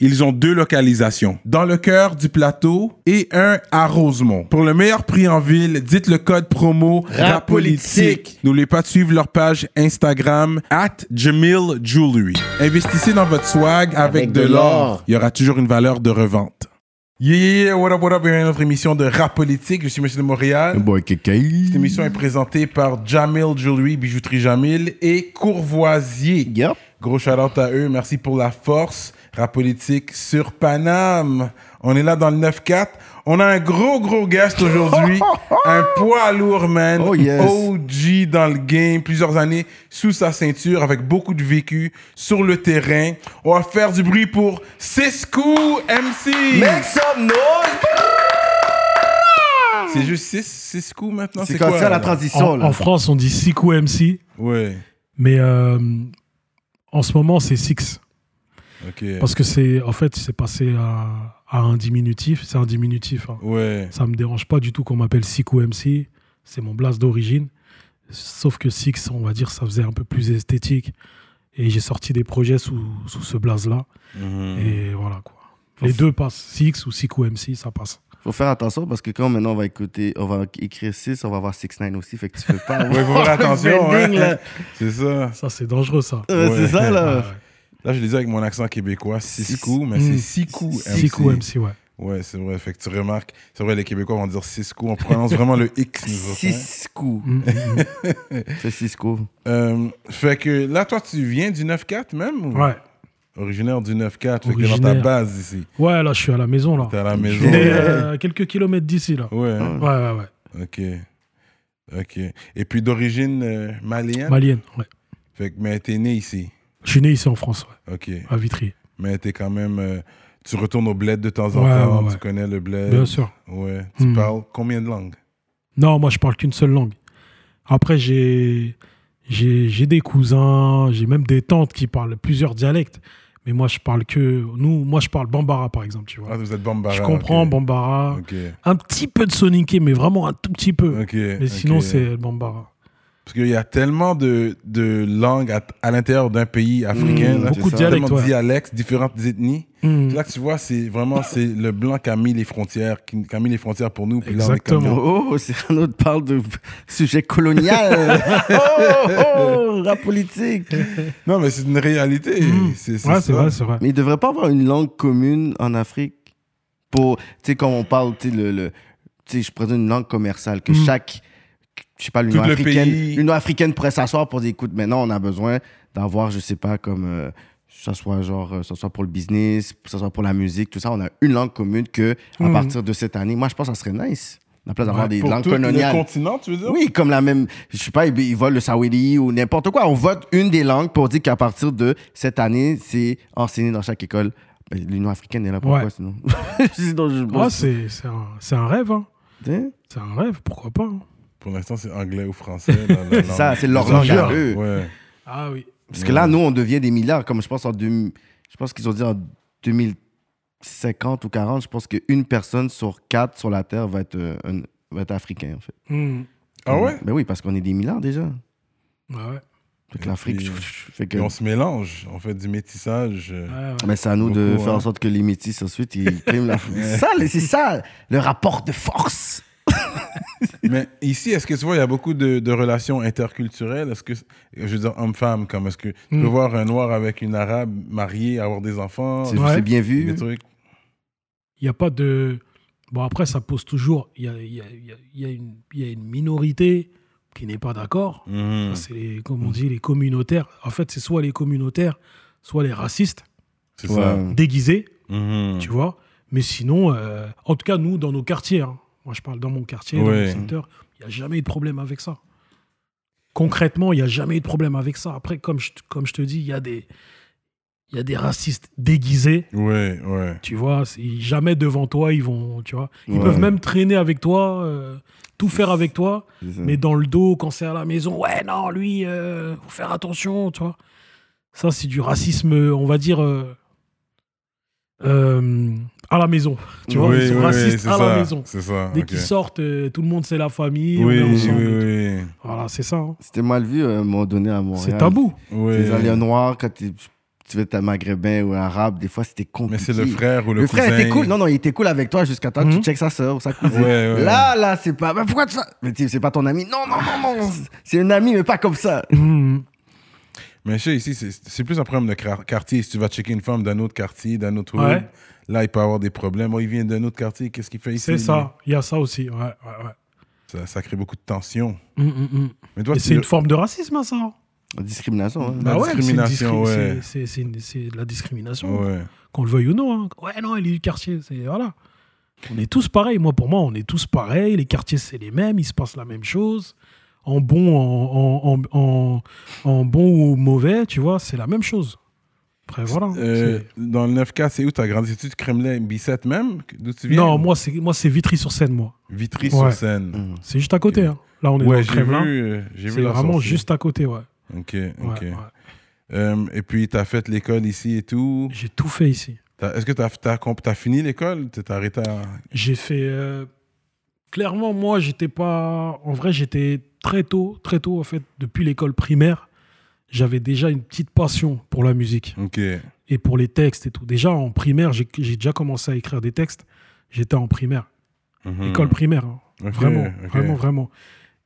ils ont deux localisations. Dans le cœur du plateau et un à Rosemont. Pour le meilleur prix en ville, dites le code promo RAPOLITIQUE. N'oubliez pas de suivre leur page Instagram at Jamil Jewelry. Investissez dans votre swag avec, de l'or. Il y aura toujours une valeur de revente. Yeah, yeah, yeah, what up, what up, bienvenue à notre émission de rap politique. Je suis Monsieur de Montréal. Boy, Cette émission est présentée par Jamil Jewelry, bijouterie Jamil et Courvoisier. Yep. Gros shout out à eux, merci pour la force. Rap politique sur Paname. On est là dans le 9-4. On a un gros, gros guest aujourd'hui. un poids lourd, man. Oh, yes. OG dans le game, plusieurs années sous sa ceinture, avec beaucoup de vécu sur le terrain. On va faire du bruit pour Cisco MC. Make some noise! C'est juste Cis- Cisco maintenant? C'est comme ça la transition, En, là. en France, on dit Siku MC, Ouais, mais euh, en ce moment, c'est Six. Parce que c'est, en fait, c'est passé à, à un diminutif. C'est un diminutif. hein. Ouais. Ça me dérange pas du tout qu'on m'appelle Siku MC. C'est mon blast d'origine. Sauf que Six, on va dire, ça faisait un peu plus esthétique. Et j'ai sorti des projets sous, sous ce blaze-là. Mhm. Et voilà, quoi. Les deux passent. Six ou Siku MC, ça passe. Faut faire attention parce que quand maintenant on va écouter, on va écrire 6, on va avoir 6 9 aussi, fait que tu peux pas. Ouais, faut faire attention. Ouais. C'est ça. Ça, c'est dangereux, ça. Euh, Ouais. C'est ça, Ouais, là. ouais. Là, je le dis avec mon accent québécois, Cisco, mais c'est Sikou MC. Siku MC, ouais. Ouais, c'est vrai. Fait que tu remarques, c'est vrai, les Québécois vont dire Cisco. On prononce vraiment le X. nous autres, hein. 6 coups. Mm, mm, mm. C'est 6 coups. Euh, fait que là, toi, tu viens du 9-4 même ou- Ouais. Originaire du 9-4. Fait que t'es dans ta Originaire. base ici. Ouais, là, je suis à la maison, là. T'es à la maison. Et, euh, quelques kilomètres d'ici, là. Ouais, hein? Ouais, ouais, ouais. ok. Ok. Et puis d'origine euh, malienne? Malienne, ouais. Fait que, mais t'es né ici? Je suis né ici en France, ouais, Ok. à Vitry. Mais t'es quand même. euh, tu retournes au bled de temps en Ouais, temps. ouais. Tu connais le bled. Bien sûr. Ouais. Tu Hmm. parles combien de langues? Non, moi, je parle qu'une seule langue. Après, j'ai j'ai des cousins, j'ai même des tantes qui parlent plusieurs dialectes. Mais moi, je parle que. Nous, moi, je parle Bambara, par exemple, tu vois. Ah, vous êtes Bambara. je comprends. Bambara. Un petit peu de Soninké, mais vraiment un tout petit peu. Ok. Mais sinon, c'est Bambara. Parce qu'il y a tellement de, de langues à, à l'intérieur d'un pays africain. Mmh, là, beaucoup de dialectes, Tellement de dialectes, différentes ethnies. Hmm. Là que tu vois, c'est vraiment c'est le blanc qui a mis les frontières, qui, qui a mis les frontières pour nous. Exactement. Oh, Cyrano te parle de sujet colonial. oh, oh, rap politique. Non, mais c'est une réalité. Hmm. C'est c'est Ouais, c'est vrai, c'est vrai. Mais il devrait pas avoir une langue commune en Afrique pour, tu sais, quand on parle, tu sais, le, le- tu sais, je présente une langue commerciale, que Mm. chaque, je sais pas, l'Union africaine, l'Union africaine pourrait s'asseoir pour dire, écoute, maintenant, on a besoin d'avoir, je sais pas, comme, euh, ça soit genre, euh, ça soit pour le business, ça soit pour la musique, tout ça, on a une langue commune que, à Mm. partir de cette année, moi, je pense que ça serait nice. À la place d'avoir Ouais, des Pour langues tout le coloniales. continent, tu veux dire? Oui, comme la même. Je sais pas, ils, volent le Saweli ou n'importe quoi. On vote une des langues pour dire qu'à partir de cette année, c'est enseigné dans chaque école. Ben, L'Union africaine est là pourquoi Ouais. sinon? Sinon, je Ouais, c'est c'est un, un rêve. hein. Hein? C'est un rêve, pourquoi pas. hein. Pour l'instant, c'est anglais ou français. la- ça, c'est leur Les langue à autres, eux. Ouais. Ah oui. Parce que là, nous, on devient des milliards. Comme je pense en deux- je pense qu'ils ont dit en 2050 ou 40, je pense qu'une personne sur quatre sur la Terre va être, euh, un- va être africain, en fait. Hmm. Ah ouais? Ben oui, parce qu'on est des milliards déjà. Ouais, ouais. Fait que l'Afrique. que. On se mélange, on fait du métissage. euh, Ouais, ouais. Mais c'est à nous de faire en hein. sorte que les métis ensuite ils priment la. C'est ça, c'est ça, le rapport de force. Mais ici, est-ce que tu vois, il y a beaucoup de, de relations interculturelles? Est-ce que, je veux dire, homme-femme, comme est-ce que tu Hmm. peux voir un noir avec une arabe mariée, avoir des enfants? C'est Ouais. c'est bien des vu. trucs Il n'y a pas de. Bon, après, ça pose toujours. Il y a, il y a- il y a- il y a une- il y a une minorité qui n'est pas d'accord. Mhm. C'est, les- comme on dit, les communautaires. En fait, c'est soit les communautaires, soit les racistes C'est ça. Ouais. déguisés, Mhm. tu vois. Mais sinon, euh, en tout cas, nous, dans nos quartiers, hein, moi je parle dans mon quartier, dans mon secteur, il n'y a jamais eu de problème avec ça. Concrètement, il n'y a jamais eu de problème avec ça. Après, comme je, comme je te dis, il y a des. il y a des racistes déguisés. Ouais, ouais. Tu vois, jamais devant toi, ils vont, tu vois. Ils Ouais. peuvent même traîner avec toi, euh, tout faire avec toi, mais dans le dos, quand c'est à la maison, ouais, non, lui, euh, faut faire attention, tu vois. Ça, c'est du racisme, on va dire, euh, euh, à la maison. Tu vois, Oui, ils sont oui, racistes c'est à ça, la maison. C'est ça. Dès qu'ils sortent, euh, tout le monde, c'est la famille, on Oui, est oui, ensemble. oui, Voilà, c'est ça. hein. C'était mal vu euh, à un moment donné à Montréal. C'est tabou. Les Oui. aliens noirs, quand tu veux être un maghrébin ou un arabe, des fois c'était Mais compliqué. c'est le frère ou le, Le frère cousin. était cool. Non, non, il était cool avec toi jusqu'à temps que Mhm. tu checkes sa soeur ou sa cousine. Ouais, ouais. Là, là, c'est pas. Mais pourquoi tu fais Mais tu c'est pas ton ami. Non, non, non, non. C'est un ami, mais pas comme ça. Mhm. Mais sais, ici, c'est c'est plus un problème de quar- quartier. Si tu vas checker une femme d'un autre quartier, d'un autre hood, Ouais. là, il peut avoir des problèmes. Oh, il vient d'un autre quartier, qu'est-ce qu'il fait ici C'est ça. Il y a ça aussi. Ouais, ouais, ouais. Ça, ça crée beaucoup de tension. Mhm, mhm. Mais toi, c'est une forme de racisme, hein, ça. Discrimination. hein. La Bah ouais, discrimination, discri- ouais. c'est- de la discrimination. Ouais. Qu'on le veuille ou non. hein. Ouais, non, il est du quartier. C'est, voilà. On est tous pareils. Moi, pour moi, on est tous pareils. Les quartiers, c'est les mêmes. Il se passe la même chose. En bon, en, en, en, en- en bon ou mauvais, tu vois, c'est la même chose. Après, voilà. Euh, dans le 9K, c'est où tu as grandi de Kremlin, Bicêtre même? D'où tu viens? Non, moi, c'est, moi, c'est Vitry-sur-Seine, moi. Vitry Ouais. sur Seine. Mhm. C'est juste à côté. hein. Là, on est dans Ouais, le j'ai Kremlin. vu, euh, j'ai vu C'est la vraiment sortie. juste à côté, ouais. Ok, ok. ouais. Euh, et puis, tu as fait l'école ici et tout? J'ai tout fait ici. T'as- Est-ce que tu as, fini l'école? Tu t'es arrêté à... J'ai fait. euh, Clairement, moi, j'étais pas. En vrai, j'étais très tôt, très tôt, en fait, depuis l'école primaire, j'avais déjà une petite passion pour la musique Ok. et pour les textes et tout. Déjà, en primaire, j'ai déjà commencé à écrire des textes. J'étais en primaire, Mhm. école primaire. hein. Vraiment, vraiment, vraiment.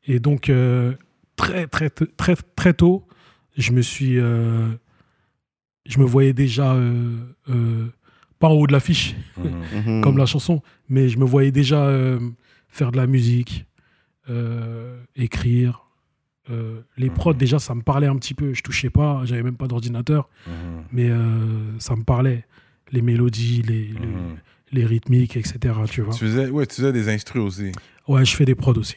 Et donc, euh, très, très, très, très, très tôt, je me suis. euh, je me voyais déjà. euh, euh, pas en haut de l'affiche, Mhm. Mhm. comme la chanson, mais je me voyais déjà euh, faire de la musique, euh, écrire. Euh, les Mhm. prods, déjà, ça me parlait un petit peu. Je touchais pas, j'avais même pas d'ordinateur, Mhm. mais euh, ça me parlait. Les mélodies, les, les, Mhm. les rythmiques, etc. Tu vois. Tu faisais, ouais, tu faisais des instrus aussi. Ouais, je fais des prods aussi.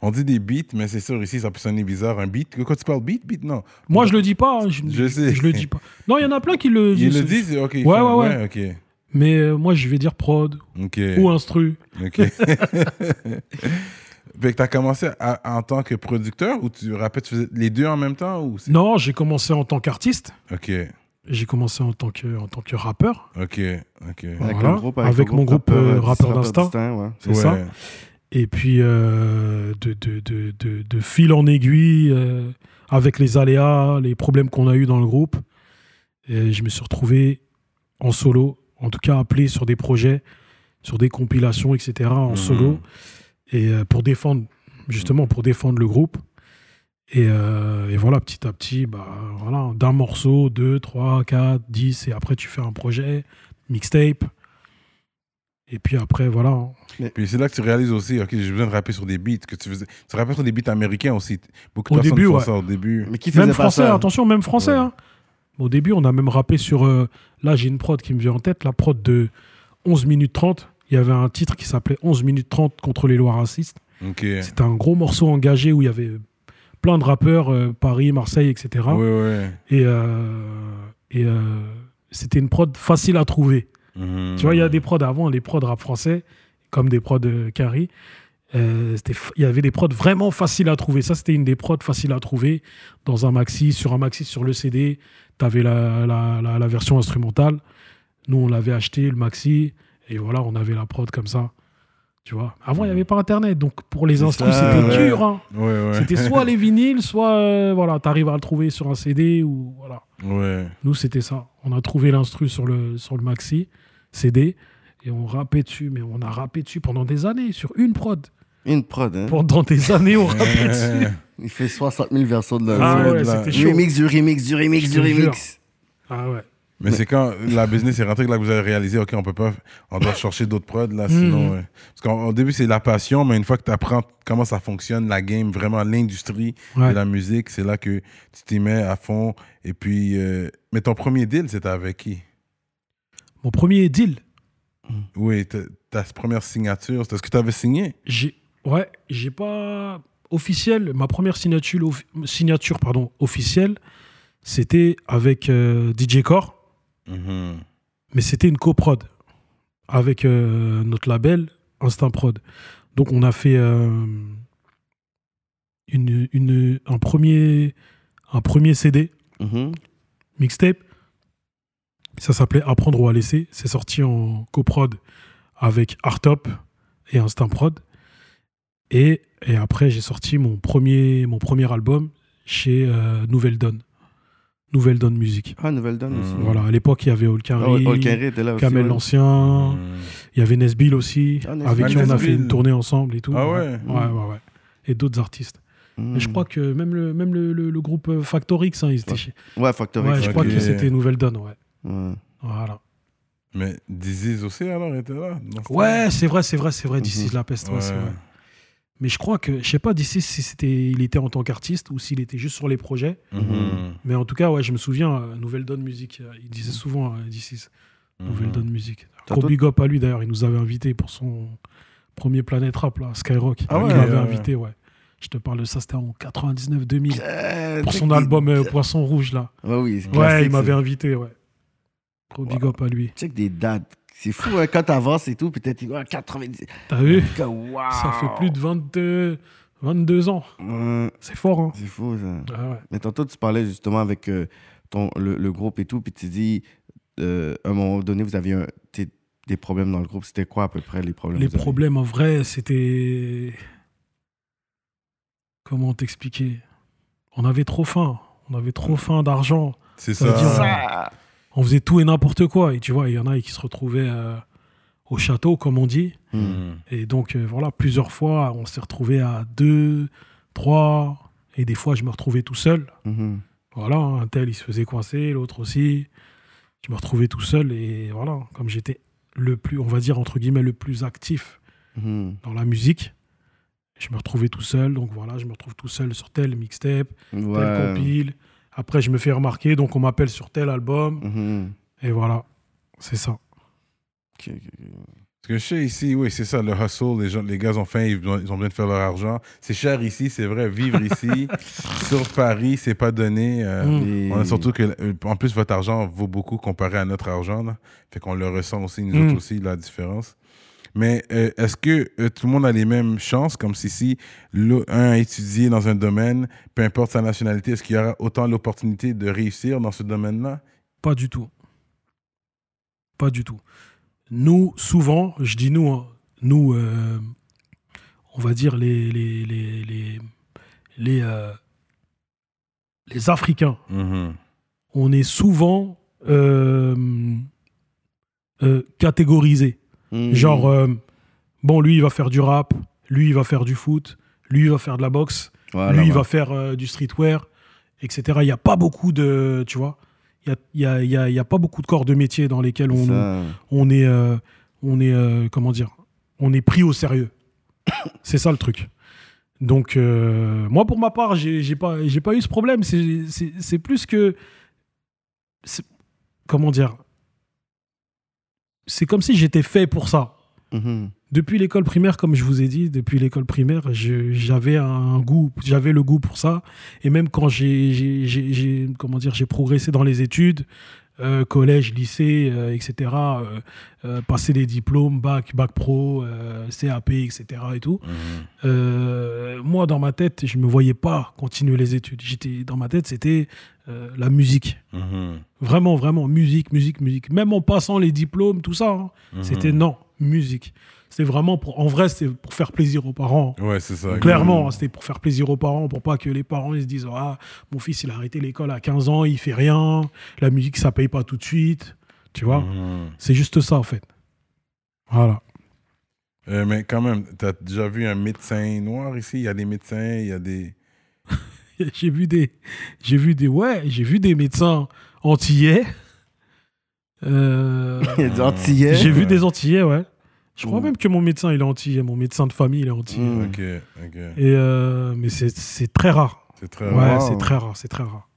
On dit des beats, mais c'est sûr, ici, ça peut sonner bizarre. Un beat, quand tu parles beat, beat, non. Moi, je le dis pas. hein, Je, Je sais. Je le dis pas. Non, il y en a plein qui le disent. le dit, c'est ok. Ouais, ouais, ouais. ok. Mais euh, moi, je vais dire prod ou instru. Ok. fait que t'as commencé à- en tant que producteur ou tu rappelles, tu faisais les deux en même temps ou Non, j'ai commencé en tant qu'artiste. Ok, J'ai commencé en tant que, en tant que rappeur. ok, ok. Avec, Voilà. le groupe, Avec le mon groupe, rappeur, euh, Rappeur Rappeur d'Instinct. d'Instinct, ouais. C'est Ouais. ça. Et puis, euh, de, de, de, de, de fil en aiguille, euh, avec les aléas, les problèmes qu'on a eu dans le groupe, et je me suis retrouvé en solo, en tout cas appelé sur des projets, sur des compilations, etc., en Mhm. solo, et euh, pour défendre, justement, pour défendre le groupe. Et, euh, et voilà, petit à petit, bah, voilà, d'un morceau, deux, trois, quatre, dix, et après tu fais un projet, mixtape. Et puis après, voilà, Puis c'est là que tu réalises aussi, ok, j'ai besoin de rapper sur des beats que tu faisais. Tu rappelles sur des beats américains aussi. Beaucoup de Au personnes début, font ouais. ça au début. Mais qui faisait Même pas français, ça attention, même français. Ouais. hein. Au début, on a même rappé sur. euh, là, j'ai une prod qui me vient en tête, la prod de 11 minutes 30. Il y avait un titre qui s'appelait 11 minutes 30 contre les lois racistes. Ok. C'était un gros morceau engagé où il y avait plein de rappeurs, euh, Paris, Marseille, etc. Ouais. Et, euh, et euh, c'était une prod facile à trouver. Mhm. Tu vois, il y a des prods avant, les prods rap français, comme des prods euh, Carrie. Euh, il y avait des prods vraiment faciles à trouver. Ça, c'était une des prods faciles à trouver dans un maxi, sur un maxi, sur le CD. Tu avais la, la, la- la version instrumentale. Nous, on l'avait acheté, le maxi. Et voilà, on avait la prod comme ça. Tu vois? Avant, il n'y avait pas Internet. Donc, pour les ça, c'était ouais. dur. hein. Ouais, ouais. C'était soit les vinyles, soit euh, voilà, tu arrives à le trouver sur un CD. ou voilà. Nous, c'était ça. On a trouvé l'instru sur le, sur le maxi, CD, et on rappait dessus. Mais on a rappé dessus pendant des années, sur une prod. Une prod, hein. Pendant des années, on rappait dessus. Il fait 60 000 versions de la Ah ouais, c'était chaud. Remix du remix du remix Je du te jure. remix. Ah ouais. Mais c'est quand la business est rentrée que là que vous avez réalisé, ok, on peut pas, on doit chercher d'autres prods là, sinon. Mhm. ouais. Parce qu'au au début c'est la passion, mais une fois que tu apprends comment ça fonctionne, la game, vraiment l'industrie Ouais. de la musique, c'est là que tu t'y mets à fond. Et puis, euh, mais ton premier deal, c'était avec qui? Mon premier deal, Oui, ta, ta première signature, c'était ce que tu avais signé? J'ai ouais, j'ai pas officiel. Ma première signature, offi- signature pardon, officielle, c'était avec euh, DJ Core. Mhm. mais c'était une coprod avec euh, notre label Instinct Prod. Donc on a fait euh, une, une- un, premier, un premier CD, Mhm. mixtape. Ça s'appelait Apprendre ou à laisser. C'est sorti en coprod avec Artop et Instinct Prod. Et, et après, j'ai sorti mon premier, mon premier album chez euh, Nouvelle Donne. Nouvelle Donne Musique. Ah, Nouvelle Donne aussi. Mhm. Voilà, à l'époque, il y avait Ah Olkari, là aussi. Kamel ouais. l'Ancien, Mhm. il y avait Nesbill aussi, Ah, avec qui Ah, on a fait une tournée ensemble et tout. Ah ouais Ouais, ouais, ouais. Et d'autres artistes. Et je crois que même le, même le, le- le groupe euh, Factor X, hein, ils étaient Ouais. chez. Ouais, Factor Ouais, X. je crois que c'était Nouvelle Donne, ouais. Ouais. Voilà. Mais Disease aussi, alors, était là Ouais, c'est vrai, c'est vrai, c'est vrai, Mhm. de la peste, ouais, Ouais. c'est vrai. Mais je crois que, je sais pas d'ici si c'était, il était en tant qu'artiste ou s'il était juste sur les projets. Mhm. Mais en tout cas, ouais, je me souviens, euh, Nouvelle Donne Musique, euh, il disait souvent euh, d'ici, Nouvelle Mhm. Donne Musique. Gros big up à lui d'ailleurs, il nous avait invité pour son premier Planète Rap, là, Skyrock. Ah ouais, il m'avait invité, ouais. Je te parle de ça, c'était en 99-2000. Euh, Pour son album Poisson Rouge, là. Ouais, oui. il m'avait invité, ouais. Gros big up à lui. Check des dates. C'est fou, hein, quand t'avances et tout, peut-être ouais, 90. T'as vu? Wow. Ça fait plus de 22, 22 ans. Ouais, C'est fort, hein c'est fou, ça. Ah ouais. Mais tantôt, tu parlais justement avec euh, ton, le, le groupe et tout, puis tu dis, euh, à un moment donné, vous aviez un- des problèmes dans le groupe. C'était quoi à peu près les problèmes Les problèmes, en vrai, c'était. Comment t'expliquer? On avait trop faim. On avait trop faim d'argent. C'est Ça ça. On faisait tout et n'importe quoi. Et tu vois, il y en a qui se retrouvaient euh, au château, comme on dit. Hmm. Et donc, euh, voilà, plusieurs fois, on s'est retrouvés à deux, trois. Et des fois, je me retrouvais tout seul. Mhm. Voilà, un tel, il se faisait coincer, l'autre aussi. Je me retrouvais tout seul. Et voilà, comme j'étais le plus, on va dire, entre guillemets, le plus actif dans la musique. Je me retrouvais tout seul, donc voilà, je me retrouve tout seul sur tel mixtape, tel compile. Après, je me fais remarquer, donc on m'appelle sur tel album, Mhm. et voilà, c'est ça. Ok, ok, ok. Parce que je sais ici, oui, c'est ça, le hustle, les, gens, les gars ont faim, ils ont, ils ont besoin de faire leur argent. C'est cher ici, c'est vrai, vivre ici, sur Paris, c'est pas donné. euh, Mm. On a surtout que, euh, en plus, votre argent vaut beaucoup comparé à notre argent. Là. Fait qu'on le ressent aussi, nous Mm. autres aussi, la différence. Mais euh, est-ce que euh, tout le monde a les mêmes chances, comme si, si l'un a étudié dans un domaine, peu importe sa nationalité, est-ce qu'il y aura autant l'opportunité de réussir dans ce domaine-là? Pas du tout. Pas du tout. Nous, souvent, je dis nous, hein, nous, euh, on va dire les, les, les, les, les, les Africains, Mhm. on est souvent catégorisés. Mhm. Genre, euh, bon, lui, il va faire du rap, lui, il va faire du foot, lui, il va faire de la boxe, Voilà, lui, il va faire euh, du streetwear, etc. Il n'y a pas beaucoup de. Tu vois Il n'y a, y a, il y a- il y a pas beaucoup de corps de métier dans lesquels on, Ça. on est. euh, on est comment dire On est pris au sérieux. C'est ça le truc. Donc, euh, moi, pour ma part, j'ai pas, j'ai pas eu ce problème. C'est- plus que. Comment dire C'est comme si j'étais fait pour ça. Mhm. Depuis l'école primaire, comme je vous ai dit, depuis l'école primaire, j'avais un goût, j'avais le goût pour ça. Et même quand j'ai, comment dire, j'ai progressé dans les études, euh, collège, lycée, euh, etc., euh, euh, passer des diplômes, bac, bac pro, euh, CAP, etc. et tout. Mhm. Euh, moi, dans ma tête, je me voyais pas continuer les études. J'étais dans ma tête, c'était euh, la musique. Mhm. Vraiment, vraiment, musique, musique, musique. Même en passant les diplômes, tout ça, hein, Mhm. c'était non, musique. C'était vraiment pour. En vrai, c'était pour faire plaisir aux parents. Ouais, c'est ça. Clairement, c'était pour faire plaisir aux parents, pour pas que les parents ils se disent Ah, mon fils, il a arrêté l'école à 15 ans, il fait rien, la musique, ça paye pas tout de suite. Tu vois? Mhm. C'est juste ça, en fait. Voilà. Euh, mais quand même, t'as déjà vu un médecin noir ici? Il y a des médecins, il y a des. j'ai vu des. J'ai vu des. Ouais, j'ai vu des médecins antillais. Euh, des Antillais. j'ai vu Ouais. des antillais, ouais. Je crois Ouh. même que mon médecin, il est antillais. Mon médecin de famille, il est antillais. Mm. Ok, ok. Et euh, mais c'est c'est très rare. C'est très Ouais, rare. Wow. c'est très rare, c'est très rare.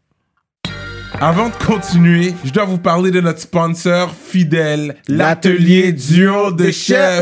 Avant de continuer, je dois vous parler de notre sponsor fidèle, l'atelier duo de chef.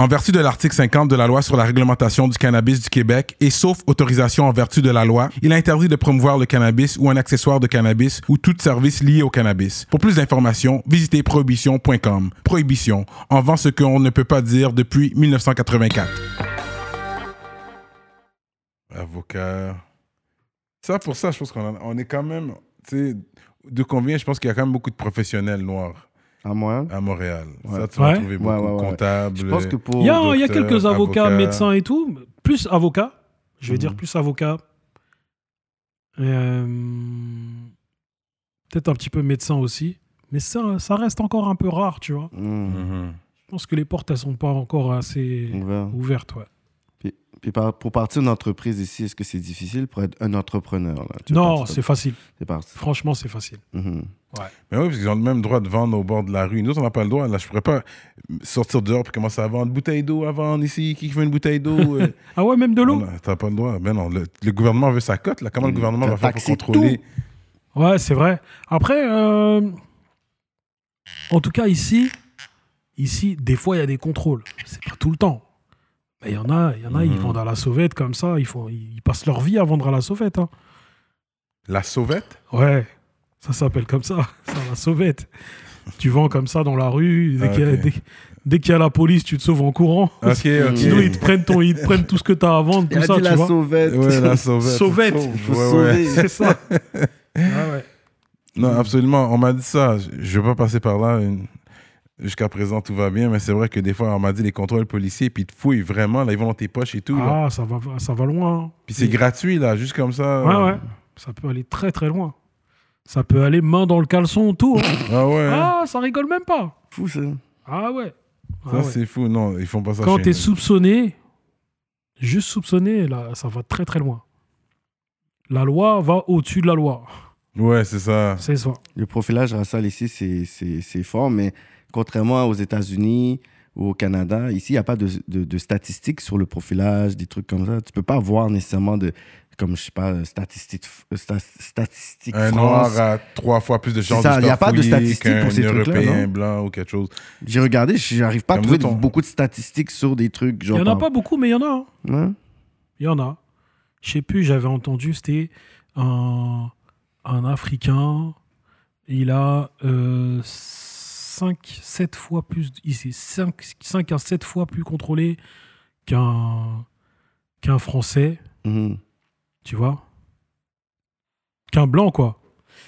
En vertu de l'article 50 de la loi sur la réglementation du cannabis du Québec et sauf autorisation en vertu de la loi, il interdit de promouvoir le cannabis ou un accessoire de cannabis ou tout service lié au cannabis. Pour plus d'informations, visitez prohibition.com. Prohibition, en vend ce qu'on ne peut pas dire depuis 1984. Avocat. Ça, pour ça, je pense qu'on est quand même, tu sais, de combien, je pense qu'il y a quand même beaucoup de professionnels noirs À moi. à Montréal. Ouais. Ça, tu vas trouver beaucoup ouais, ouais. comptables. Je pense que pour. Il y a, il y a docteur, quelques avocats, avocat. médecins et tout. Plus avocats. Je vais Mhm. dire plus avocats. Euh, Peut-être un petit peu médecin aussi. Mais ça, ça reste encore un peu rare, tu vois. Mmh, Mhm. Je pense que les portes, elles sont pas encore assez ouvert. ouvertes, ouais. Puis, pour partir d'une entreprise ici, est-ce que c'est difficile pour être un entrepreneur? Là? Tu Non, c'est facile. C'est parti. Franchement, c'est facile. Mhm. Mais oui, parce qu'ils ont le même droit de vendre au bord de la rue. Nous, on n'a pas le droit. Là, je pourrais pas sortir dehors et commencer à vendre bouteille d'eau à vendre ici. Qui veut une bouteille d'eau euh? Ah ouais, même de l'eau? T'as pas le droit. Ben non, le, le gouvernement veut sa cote. Là. Comment le Mm, gouvernement va faire pour contrôler? Ouais, c'est vrai. Après, euh, en tout cas, ici, ici, des fois, il y a des contrôles. C'est pas tout le temps. Mais il y en a, y en a, ils Mhm. vendent à la sauvette comme ça. Ils, font, ils passent leur vie à vendre à la sauvette. hein. La sauvette? Ouais, ça s'appelle comme ça. La sauvette. tu vends comme ça dans la rue. Dès Ah, qu'il y a- ok. dès- dès qu'il y a la police, tu te sauves en courant. Ok, ok. Sinon, ils te prennent, ton, ils te prennent tout ce que tu as à vendre, tout ça, tu la vois. sauvette. Ouais, la sauvette. Sauvette. Il faut Ouais, ouais. sauver. C'est ça. Ah ouais. Non, absolument. On m'a dit ça. Je- Je vais pas passer par là. Une- Jusqu'à présent, tout va bien. Mais c'est vrai que des fois, on m'a dit les contrôles policiers, puis ils te fouillent vraiment. Là, ils vont dans tes poches et tout. là. Ah, ça va, ça va loin. hein. Puis c'est gratuit, là, juste comme ça. Ouais, ouais. Ça peut aller très très loin. Ça peut aller main dans le caleçon, tout. hein. Ah ouais. hein. ah, ça rigole même pas. Fou, ça. Ah ouais. Ah Ça, ouais. c'est fou. Non, ils font pas ça Quand chez t'es soupçonné, juste soupçonné, là, ça va très très loin. La loi va au-dessus de la loi. Ouais, c'est ça. C'est ça. Le profilage racial ici, c'est fort, mais contrairement aux États-Unis ou au Canada, ici, il n'y a pas de, de- de statistiques sur le profilage, des trucs comme ça. Tu peux pas voir nécessairement de, comme je sais pas, statistiques, sta- statistiques Un France. noir a trois fois plus de chances de il y a pas de statistiques pour ces trucs-là, Européen non? blanc ou quelque chose. J'ai regardé, j'arrive pas à trouver ton- beaucoup de statistiques sur des trucs. Il Genre y en a pas beaucoup, mais il y en a. hein. Il y en a. Je sais plus, j'avais entendu, c'était un, un Africain. Il a 5, 7 fois plus. Ici, 5, 5 à 7 fois plus contrôlé qu'un qu'un Français, Mhm. tu vois? Qu'un Blanc, quoi.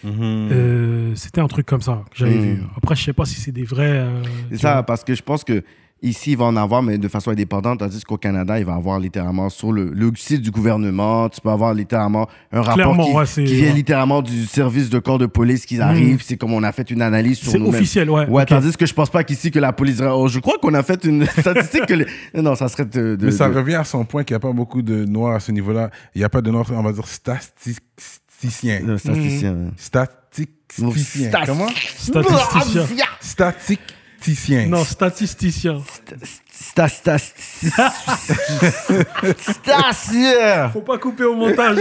Euh, c'était un truc comme ça que j'avais Mm. vu. Après, je sais pas si c'est des vrais. euh, ça, vois. parce que je pense que ici, il va en avoir, mais de façon indépendante, tandis qu'au Canada, il va avoir littéralement sur le, le site du gouvernement, tu peux avoir littéralement un rapport qui, ouais, c'est- qui vient littéralement du service de corps de police qui arrive, c'est comme on a fait une analyse sur C'est nous-mêmes. officiel, ouais. Ouais, tandis que je pense pas qu'ici que la police oh, je crois qu'on a fait une statistique que les... Non, ça serait de... de- Mais ça de- revient à son point qu'il n'y a pas beaucoup de noirs à ce niveau-là. Il n'y a pas de noirs, on va dire, statisticiens. de statisticien. Mm. ouais. Statisticiens. Stat- Comment? Statisticien. Statisticien. Non, statisticien. Sta- sta- Statisticien. Faut pas couper au montage.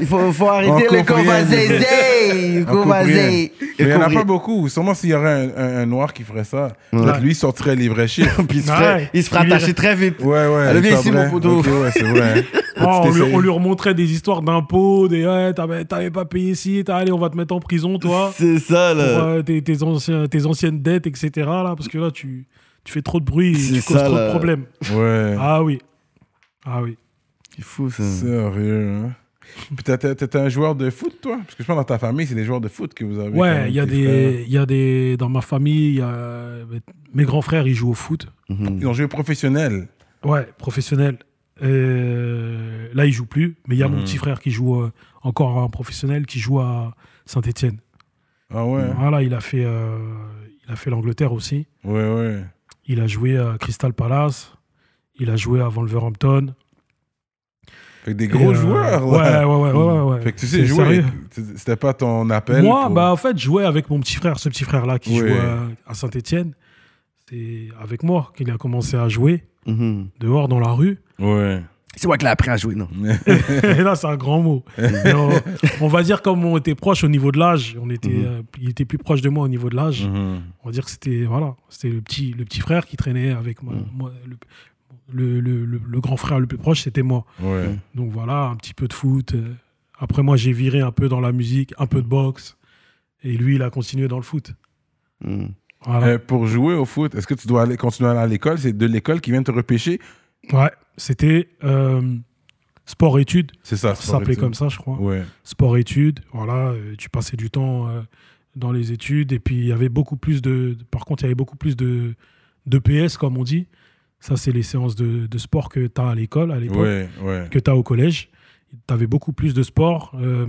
Il faut, faut arrêter On le comprend rien. convasé. On comprend rien. Convasé. Mais il n'y en a pas beaucoup. Sûrement s'il y aurait un, un- un noir qui ferait ça, peut-être lui sortirait les vrais chiffres. Puis il se Ouais. ferait, il se ferait attacher très vite. Ouais, ouais. Allez, viens c'est ici, vrai. mon poteau. Ouais, c'est vrai. Oh, on, lui, on lui remontrait des histoires d'impôts, des ouais, t'avais t'avais pas payé ici, t'as- allez, on va te mettre en prison, toi, C'est ça, pour là. euh, tes, tes anciens- tes anciennes dettes, etc. Là, parce que là, tu, tu fais trop de bruit, et tu causes trop là. de problèmes. Ouais. Ah oui. Ah oui. C'est fou, ça. Sérieux. hein. Puis t'étais un joueur de foot, toi? Parce que je pense dans ta famille, c'est des joueurs de foot que vous avez. Ouais, il y a tes des, il y a des, dans ma famille, il y a, mes grands frères, ils jouent au foot. Mhm. Ils ont joué professionnel. Ouais, professionnel. Euh, là, il joue plus, mais il y a mon Mhm. petit frère qui joue euh, encore en professionnel, qui joue à Saint-Etienne. Ah ouais? Voilà, il a fait, euh, il a fait l'Angleterre aussi. Ouais, ouais. Il a joué à Crystal Palace. Il a joué à Wolverhampton. Que des gros euh, joueurs, Ouais, là. ouais, ouais, ouais, ouais. Fait que tu sais jouer. C'était pas ton appel. Moi, bah, en fait, jouais avec mon petit frère, ce petit frère-là qui euh, à Saint-Etienne. C'est avec moi qu'il a commencé à jouer Mhm. dehors dans la rue. Ouais. C'est moi qui l'ai appris à jouer, non? Et là, c'est un grand mot. Mais on, on va dire comme on était proche au niveau de l'âge, on était, Mhm. euh, il était plus proche de moi au niveau de l'âge. Mhm. On va dire que c'était voilà, c'était le petit, le petit frère qui traînait avec moi. Mhm. moi, le, le, le- le- le grand frère le plus proche, c'était moi. Ouais. Donc voilà, un petit peu de foot. euh. Après, moi, j'ai viré un peu dans la musique, un peu de boxe. Et lui, il a continué dans le foot. Voilà. Euh, pour jouer au foot, est-ce que tu dois aller, continuer à aller à l'école? C'est de l'école qui vient te repêcher Ouais, c'était euh, sport-études. C'est ça, Ça s'appelait comme ça, je crois. Ouais. Sport-études. Voilà, euh, tu passais du temps euh, dans les études. Et puis, il y avait beaucoup plus de. Par contre, il y avait beaucoup plus de, de PS, comme on dit. Ça, c'est les séances de, de sport que tu as à l'école, à l'époque, Ouais, ouais. que tu as au collège. Tu avais beaucoup plus de sport euh,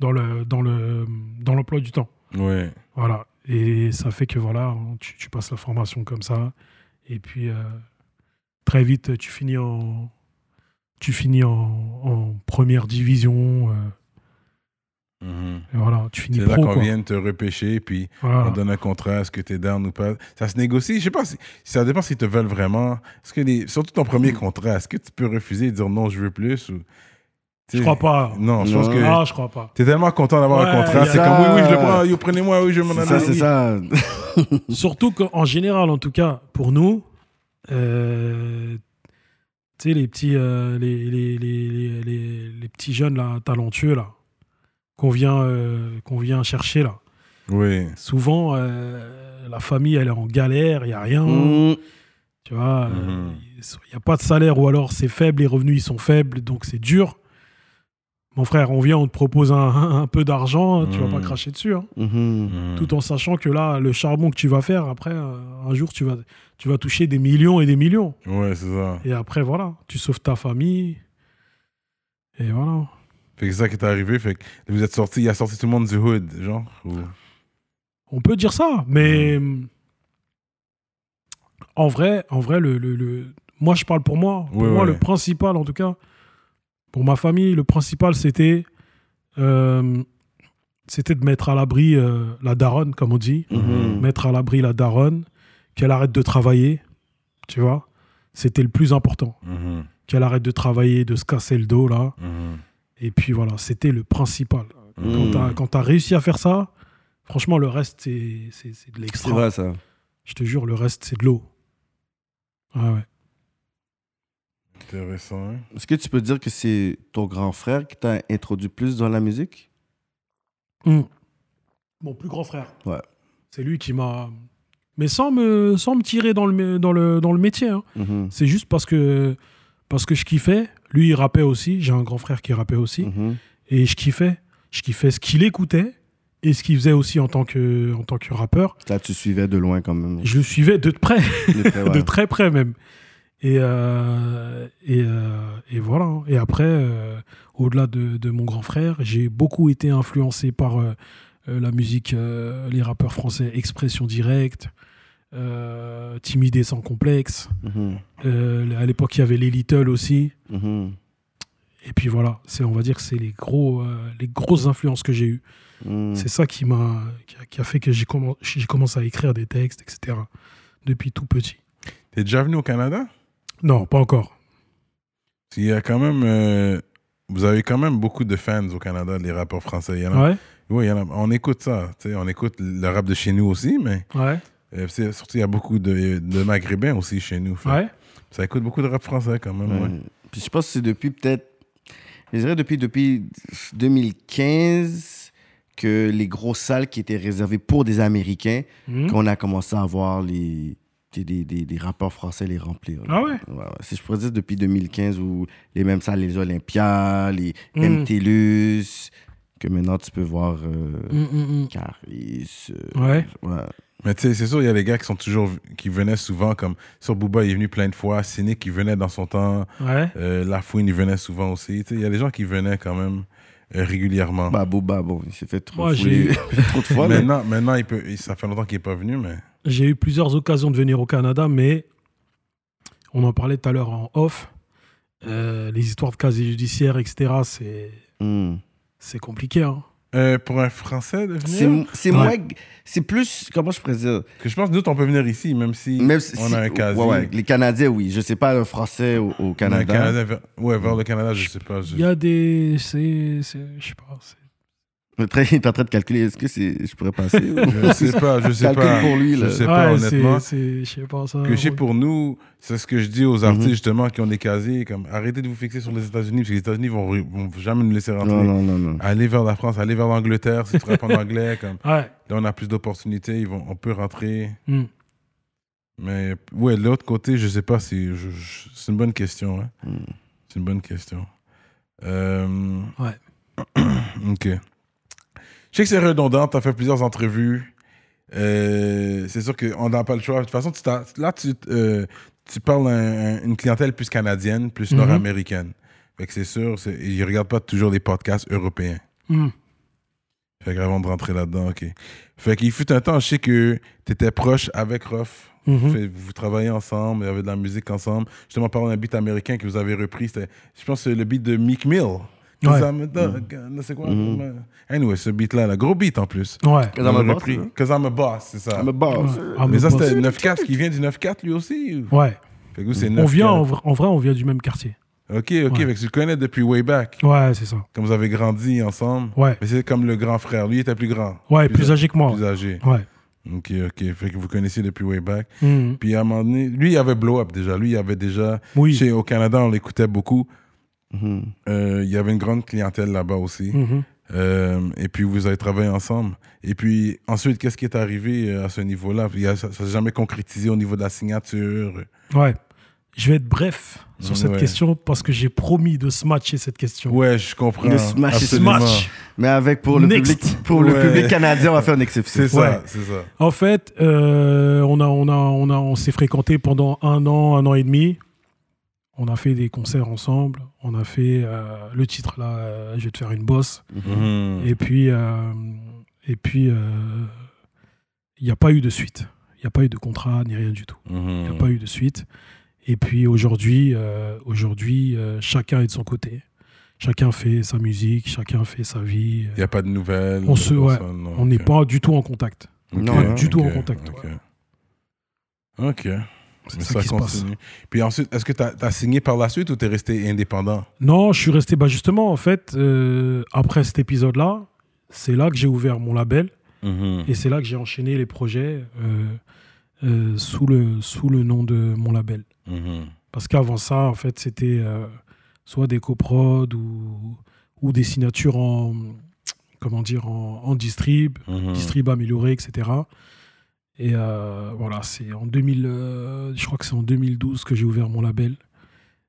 dans le dans le dans l'emploi du temps. Ouais. Voilà. Et ça fait que voilà, tu, tu passes la formation comme ça. Et puis euh, très vite, tu finis en tu finis en, en première division. euh, Mhm. et voilà, tu finis C'est là qu'on vient te repêcher, puis Voilà. on donne un contrat, est-ce que tu es down ou pas. Ça se négocie, je sais pas, si, ça dépend s'ils te veulent vraiment. Est-ce que les, surtout ton premier contrat, est-ce que tu peux refuser et dire non, je veux plus ou, Je crois pas. Non, je Non. pense que Ah, je crois pas. t'es tellement content d'avoir un contrat, c'est ça. comme oui, oui, je le prends, yo, prenez-moi, oui, je m'en Ça, aller. c'est ça. Surtout qu'en général, en tout cas, pour nous, euh, tu sais, les petits, euh, les, les, les, les, les- les petits jeunes là, talentueux là, qu'on vient, euh, qu'on vient chercher là. Oui. Souvent, euh, la famille, elle est en galère, il n'y a rien. Mhm. Tu vois, il n'y a pas de salaire ou alors c'est faible, les revenus ils sont faibles, donc c'est dur. Mon frère, on vient, on te propose un, un peu d'argent, tu vas Mhm. pas cracher dessus. hein. Mhm. Mhm. Tout en sachant que là, le charbon que tu vas faire, après, euh, un jour, tu vas, tu vas toucher des millions et des millions. Ouais, c'est ça. Et après, voilà, tu sauves ta famille. Et voilà. Fait que c'est ça qui est arrivé, fait que vous êtes sorti, il a sorti tout le monde du hood, genre. ou- On peut dire ça, mais en vrai, en vrai, le, le- le- moi, je parle pour moi. Pour Ouais, moi, ouais. le principal, en tout cas, pour ma famille, le principal, c'était euh, c'était de mettre à l'abri euh, la daronne, comme on dit. Mhm. Mettre à l'abri la daronne, qu'elle arrête de travailler, tu vois. C'était le plus important. Mhm. Qu'elle arrête de travailler, de se casser le dos, là. Mhm. Et puis voilà, c'était le principal. Quand Mhm. tu as réussi à faire ça, franchement, le reste, c'est c'est- c'est de C'est l'extra. vrai, ça. Je te jure, le reste, c'est de l'eau. Ah ouais. Intéressant, hein? Est-ce que tu peux dire que c'est ton grand frère qui t'a introduit plus dans la musique? Hmm. Mon plus grand frère. Ouais. C'est lui qui m'a. Mais sans me, sans me tirer dans le, dans le, dans le métier. hein. Mhm. C'est juste parce que, parce que je kiffais. Lui, il rappait aussi. J'ai un grand frère qui rappait aussi. Mhm. Et je kiffais. Je kiffais ce qu'il écoutait et ce qu'il faisait aussi en tant que, en tant que rappeur. Ça, tu suivais de loin quand même. Je le suivais de près. De près, ouais. de très près même. Et, euh, et, euh, et voilà. hein. Et après, euh, au-delà de, de mon grand frère, j'ai beaucoup été influencé par la musique, euh, les rappeurs français Expression Directe, euh, Timidé sans complexe. Mhm. Euh, à l'époque, il y avait les Little aussi. Mhm. Et puis voilà, c'est, on va dire que c'est les, gros, euh, les grosses influences que j'ai eues. Mhm. C'est ça qui, m'a, qui, a, qui a fait que j'ai, commen- j'ai commencé à écrire des textes, etc. Depuis tout petit. T'es déjà venu au Canada? Non, pas encore. Il y a quand même. euh, vous avez quand même beaucoup de fans au Canada, les rappeurs français. Il y en a, Ouais, Oui, il y en a- on écoute ça. tu sais, On écoute le rap de chez nous aussi, mais ouais, euh, c'est- surtout, il y a beaucoup de, de Maghrébins aussi chez nous. Fait ouais. Ça écoute beaucoup de rap français quand même. ouais. Ouais. Puis je pense que c'est depuis peut-être, je dirais depuis, depuis 2015 que les grosses salles qui étaient réservées pour des Américains, Mhm. qu'on a commencé à voir les, des, des, des, des rappeurs français les remplir. là. Ah ouais? Ouais, ouais. Si je pourrais dire depuis 2015, où les mêmes salles, les Olympias, les Mm. MTLUS, que maintenant tu peux voir euh, Hum, hum, hum. Caris. euh, Ouais. ouais. Mais tu sais, c'est sûr, il y a des gars qui sont toujours, qui venaient souvent, comme sur Booba, il est venu plein de fois. Cynic, qui venait dans son temps. Ouais. Euh, La Fouine, il venait souvent aussi. Tu sais, il y a des gens qui venaient quand même euh, régulièrement. Bah, Boba, bon, il s'est fait trop, Moi, trop de fois. maintenant, maintenant il peut, ça fait longtemps qu'il n'est pas venu, mais. J'ai eu plusieurs occasions de venir au Canada, mais on en parlait tout à l'heure en off. Euh, les histoires de casier judiciaire, etc., c'est Hmm. c'est compliqué. Hein. Euh, pour un Français de venir, c'est Ouais. moins. C'est plus. Comment je pourrais dire? Que je pense que nous, on peut venir ici, même si Même si- on a un casier. Ouais, ouais, Les Canadiens, oui. Je sais pas, un Français au, au Canada. Ouais, vers le Canada, je sais pas. je- Il y a des. c'est- c'est- Je sais pas. Il est en train- de calculer. Est-ce que c'est, je pourrais passer ou- Je sais pas, je sais pas. pour lui, là. Je sais pas, Ouais, honnêtement. c'est- Je sais pas ça. Que je sais pour nous, c'est ce que je dis aux artistes Mhm. justement qui ont des casiers, comme arrêtez de vous fixer sur les États-Unis, parce que les États-Unis vont, vont jamais nous laisser rentrer. Non, non, non, non. Allez vers la France, allez vers l'Angleterre, si tu réponds en anglais, comme Ouais. là on a plus d'opportunités, ils vont, on peut rentrer. Hmm. Mais ouais, de l'autre côté, je sais pas si. c'est une bonne question. hein. Hmm. C'est une bonne question. Euh, Ouais. ok. Je sais que c'est redondant, tu as fait plusieurs entrevues. Euh, c'est sûr qu'on n'a pas le choix. De toute façon, tu là, tu, euh, tu parles à un- une clientèle plus canadienne, plus Mhm. nord-américaine. Fait que c'est sûr, ils ne regardent pas toujours les podcasts européens. Hmm. Fait que avant de rentrer là-dedans, ok. Fait qu'il fut un temps, je sais que tu étais proche avec Ruff. Mhm. Fait- vous travaillez ensemble, il y avait de la musique ensemble. Justement, parlant d'un beat américain que vous avez repris, je pense, que c'est le beat de Meek Mill. I'm a dog, C'est quoi? Mhm. Anyway, ce beat-là, le gros beat en plus. Ouais. Cause I'm a boss, repris. c'est ça? Cause I'm a boss, c'est ça. I'm a boss. Ouais. Ah, Mais ça, c'était 9-4, qui vient du 9-4 lui aussi? ou? Ouais. Fait que vous, c'est On vient, 9-4. en vrai, en vrai, on vient du même quartier. Ok, ok, Ouais. fait que tu le connais depuis way back. Ouais, c'est ça. Comme vous avez grandi ensemble. Ouais. Mais c'est comme le grand frère. Lui, il était plus grand. Ouais, plus, âgé que moi. Plus âgé. Ouais. Ok, ok. Fait que vous connaissiez depuis way back. Hmm. Puis à un moment donné, lui, il avait blow up déjà. Lui, il avait déjà. Oui. Chez, au Canada, on l'écoutait beaucoup. Mhm. Euh, il y avait une grande clientèle là-bas aussi. Mhm. Euh, et puis, vous avez travaillé ensemble. Et puis, ensuite, qu'est-ce qui est arrivé euh, à ce niveau-là? Il y a- Ça ne s'est jamais concrétisé au niveau de la signature. Ouais. Je vais être bref sur cette Ouais. question parce que j'ai promis de smatcher cette question. Ouais, je comprends. Le smash, c'est absolument. Smash. Mais avec pour le Next. public, pour le public canadien, on va faire une exception. C'est ça, Ouais. c'est ça. En fait, euh, on, a, on, a, on, a, on s'est fréquenté pendant un an, un an et demi. On a fait des concerts ensemble. On a fait euh, le titre là, euh, Je vais te faire une bosse. Mhm. Et puis, euh, et puis, euh, il n'y a pas eu de suite. Il n'y a pas eu de contrat ni rien du tout. Il n'y a Mhm. pas eu de suite. Et puis aujourd'hui, euh, aujourd'hui, euh, chacun est de son côté. Chacun fait sa musique, chacun fait sa vie. Il n'y a pas de nouvelles. On de se- ouais, personne, non, On n'est pas du tout en contact. Ok, Non, du tout en contact, Ok. ouais. Ok. C'est ça, ça, qui se passe. continue. Puis ensuite, est-ce que tu as, signé par la suite ou tu es resté indépendant? Non, je suis resté. Bah justement, en fait, euh, après cet épisode-là, c'est là que j'ai ouvert mon label Mhm. et c'est là que j'ai enchaîné les projets euh, euh, sous, le, sous le nom de mon label. Mhm. Parce qu'avant ça, en fait, c'était soit des coprods ou, ou des signatures en, comment dire, en, en distrib, Mhm. distrib amélioré, etc. Et euh, voilà, c'est en 2000, euh, je crois que c'est en 2012 que j'ai ouvert mon label.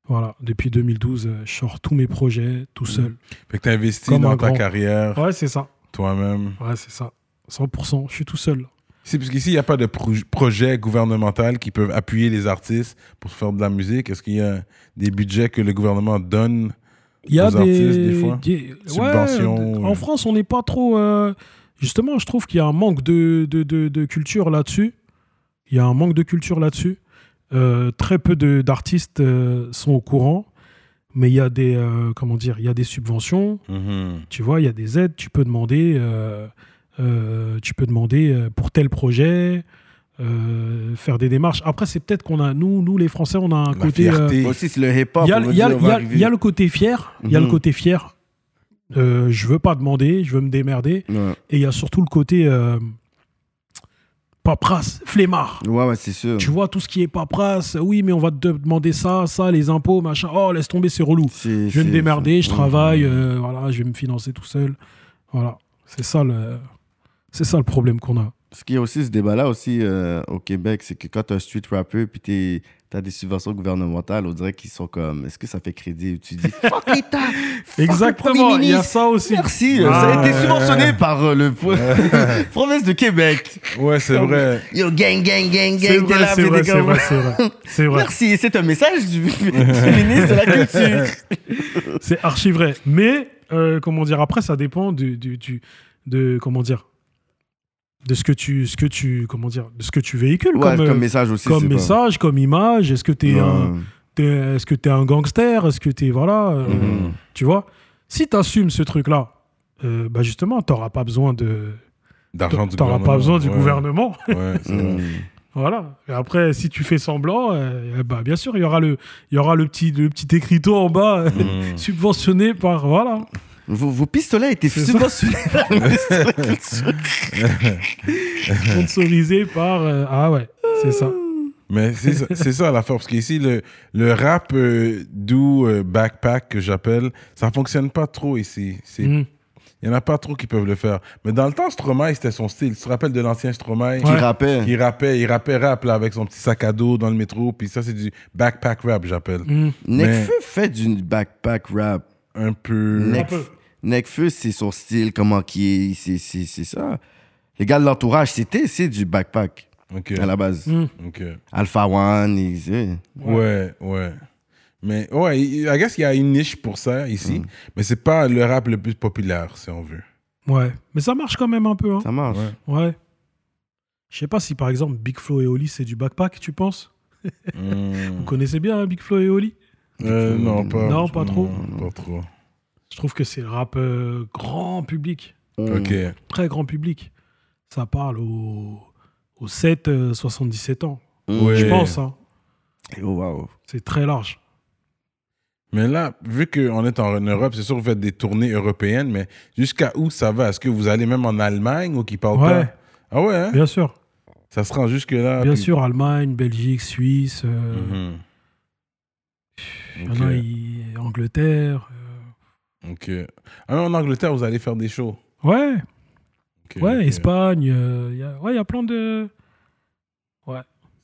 Voilà, depuis 2012, euh, je sors tous mes projets tout seul. Fait que tu investi Comme dans un ta grand. carrière Ouais, c'est ça. toi-même. Ouais, c'est ça. 100%, je suis tout seul. C'est parce qu'ici, il n'y a pas de pro- projet gouvernemental qui peuvent appuyer les artistes pour faire de la musique. Est-ce qu'il y a des budgets que le gouvernement donne Il y a aux des, artistes, des fois? des- Subventions, ouais. En France, on n'est pas trop. euh, Justement, je trouve qu'il y a un manque de, de, de- de culture là-dessus. Il y a un manque de culture là-dessus. Euh, très peu de- d'artistes euh, sont au courant, mais il y a des euh, comment dire, il y a des subventions. Mhm. Tu vois, il y a des aides. Tu peux demander, euh, euh, tu peux demander pour tel projet. euh, faire des démarches. Après, c'est peut-être qu'on a, nous, nous les Français, on a un La côté. euh, fierté. Moi aussi, c'est le hip-hop. il y a, y y y le côté fier. Il y a le Mhm. côté fier. Euh, je veux pas demander, je veux me démerder. Ouais, Et il y a surtout le côté euh, paperasse, flemmard. ouais, ouais, c'est sûr. Tu vois, tout ce qui est paperasse, oui, mais on va te demander ça, ça, les impôts, machin. Oh, laisse tomber, c'est relou. Je vais me démerder, je travaille, euh, voilà, je vais me financer tout seul. Voilà, c'est ça le, c'est ça le problème qu'on a. Qu'il y a aussi ce débat-là aussi euh, au Québec, c'est que quand t'es un street rapper puis t'es- t'as des subventions gouvernementales, on dirait qu'ils sont comme, est-ce que ça fait crédit? Tu dis, fuck l'État! Exactement, il y a ça aussi. Merci, euh, ça a Ah, été subventionné par euh, le province de Québec. Ouais, c'est vrai. Yo, gang, gang, gang, gang, t'es là, c'est vrai, c'est vrai, c'est vrai. Vrai. Merci, c'est un message du, du ministre de la Culture. C'est archi vrai. Mais, euh, comment dire, après, ça dépend du, du, du- de, comment dire, de ce que tu, ce que tu, comment dire, de ce que tu véhicules Ouais, comme, comme, message aussi. comme c'est pas- message, comme image. Est-ce que t'es un, t'es- est-ce que t'es un gangster? Est-ce que t'es, voilà, euh, Mhm. tu vois? Si t'assumes ce truc-là, euh, bah justement, t'auras pas besoin de, D'argent du t'auras gouvernement. pas besoin du Ouais. gouvernement. Ouais. Mhm. Voilà. Et après, si tu fais semblant, euh, eh bah, bien sûr, il y aura le, il y aura le petit, le petit écriteau en bas, Mhm. subventionné par, voilà. Vos, vos pistolets étaient subventionnés par le ministère de la Culture. sponsorisé par. euh, ah ouais, c'est ça. Mais c'est ça- c'est ça l'affaire, parce qu'ici, le, le rap euh, doux euh, backpack que j'appelle, ça fonctionne pas trop ici. C'est- Il Mm. y en a pas trop qui peuvent le faire. Mais dans le temps, Stromae, c'était son style. Tu te rappelles de l'ancien Stromae? Qui Ouais. rappait. Il rappait, il rappait rap là, avec son petit sac à dos dans le métro, puis ça, c'est du backpack rap, j'appelle. Mm. Nekfeu fait du backpack rap. Un peu. Peu. Nekfeu, c'est son style, comment qui est, c'est, c'est, c'est ça. Les gars de l'entourage, c'était, c'est du backpack à la base. Mm. Ok. Alpha One, ils- euh, Ouais, ouais. Mais ouais, il- I guess qu'il y a une niche pour ça ici, Mm. mais c'est pas le rap le plus populaire, si on veut. Ouais. Mais ça marche quand même un peu. Hein. ça marche. Ouais. Ouais. Je sais pas si par exemple Big Flo et Oli c'est du backpack, tu penses? Mm. Vous connaissez bien hein, Big Flo et Oli? Euh, non, pas, Non, pas trop. pas trop. Je trouve que c'est le rap euh, grand public, Ok. très grand public. Ça parle aux, aux 7, euh, 77 ans. Ouais. Je pense, hein. Oh, wow. c'est très large. Mais là, vu qu'on est en Europe, c'est sûr que vous faites des tournées européennes, mais jusqu'à où ça va? Est-ce que vous allez même en Allemagne ou qui Ouais. pas? Ah ouais, hein? Bien sûr. Ça se rend jusque-là. Bien puis- sûr, Allemagne, Belgique, Suisse, euh, Mhm. il y Ok. en a, il- Angleterre. euh, Ok. Ah, en Angleterre, vous allez faire des shows. Ouais, ouais. Espagne. euh, il y a- ouais, il y a plein de.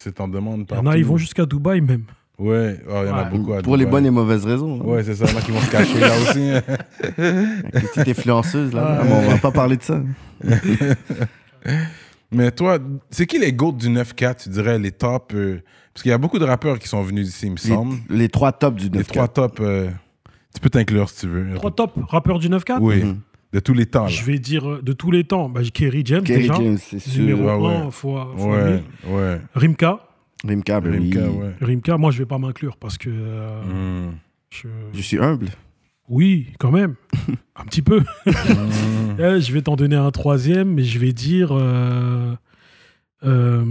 C'est en demande Il y en a, ils vont jusqu'à Dubaï même. Ouais, oh, il y en a Ouais. beaucoup à Pour les bonnes et mauvaises raisons. hein. Ouais, c'est ça, il y en a qui vont se cacher là aussi. Avec les petites influenceuses, là. Ouais. Ah, mais on va pas parler de ça. Mais toi, c'est qui les GOAT du 9-4, tu dirais, les tops euh, Parce qu'il y a beaucoup de rappeurs qui sont venus ici, il me semble. Les, les trois tops du 9 Les trois tops, euh, tu peux t'inclure si tu veux. Trois top rappeurs du 9-4 Oui, Mhm. de tous les temps. Là. Je vais dire euh, de tous les temps. Bah, Kerry James Kerry déjà. James, c'est sûr. Numéro Ah ouais. 1 fois, fois Ouais, ouais. Rimka. Rimka, ben oui. Rimka, ouais. Rimka, moi, je vais pas m'inclure parce que. je- Je suis humble. Oui, quand même. un petit peu. Eh, je vais t'en donner un troisième, mais je vais dire. euh, euh,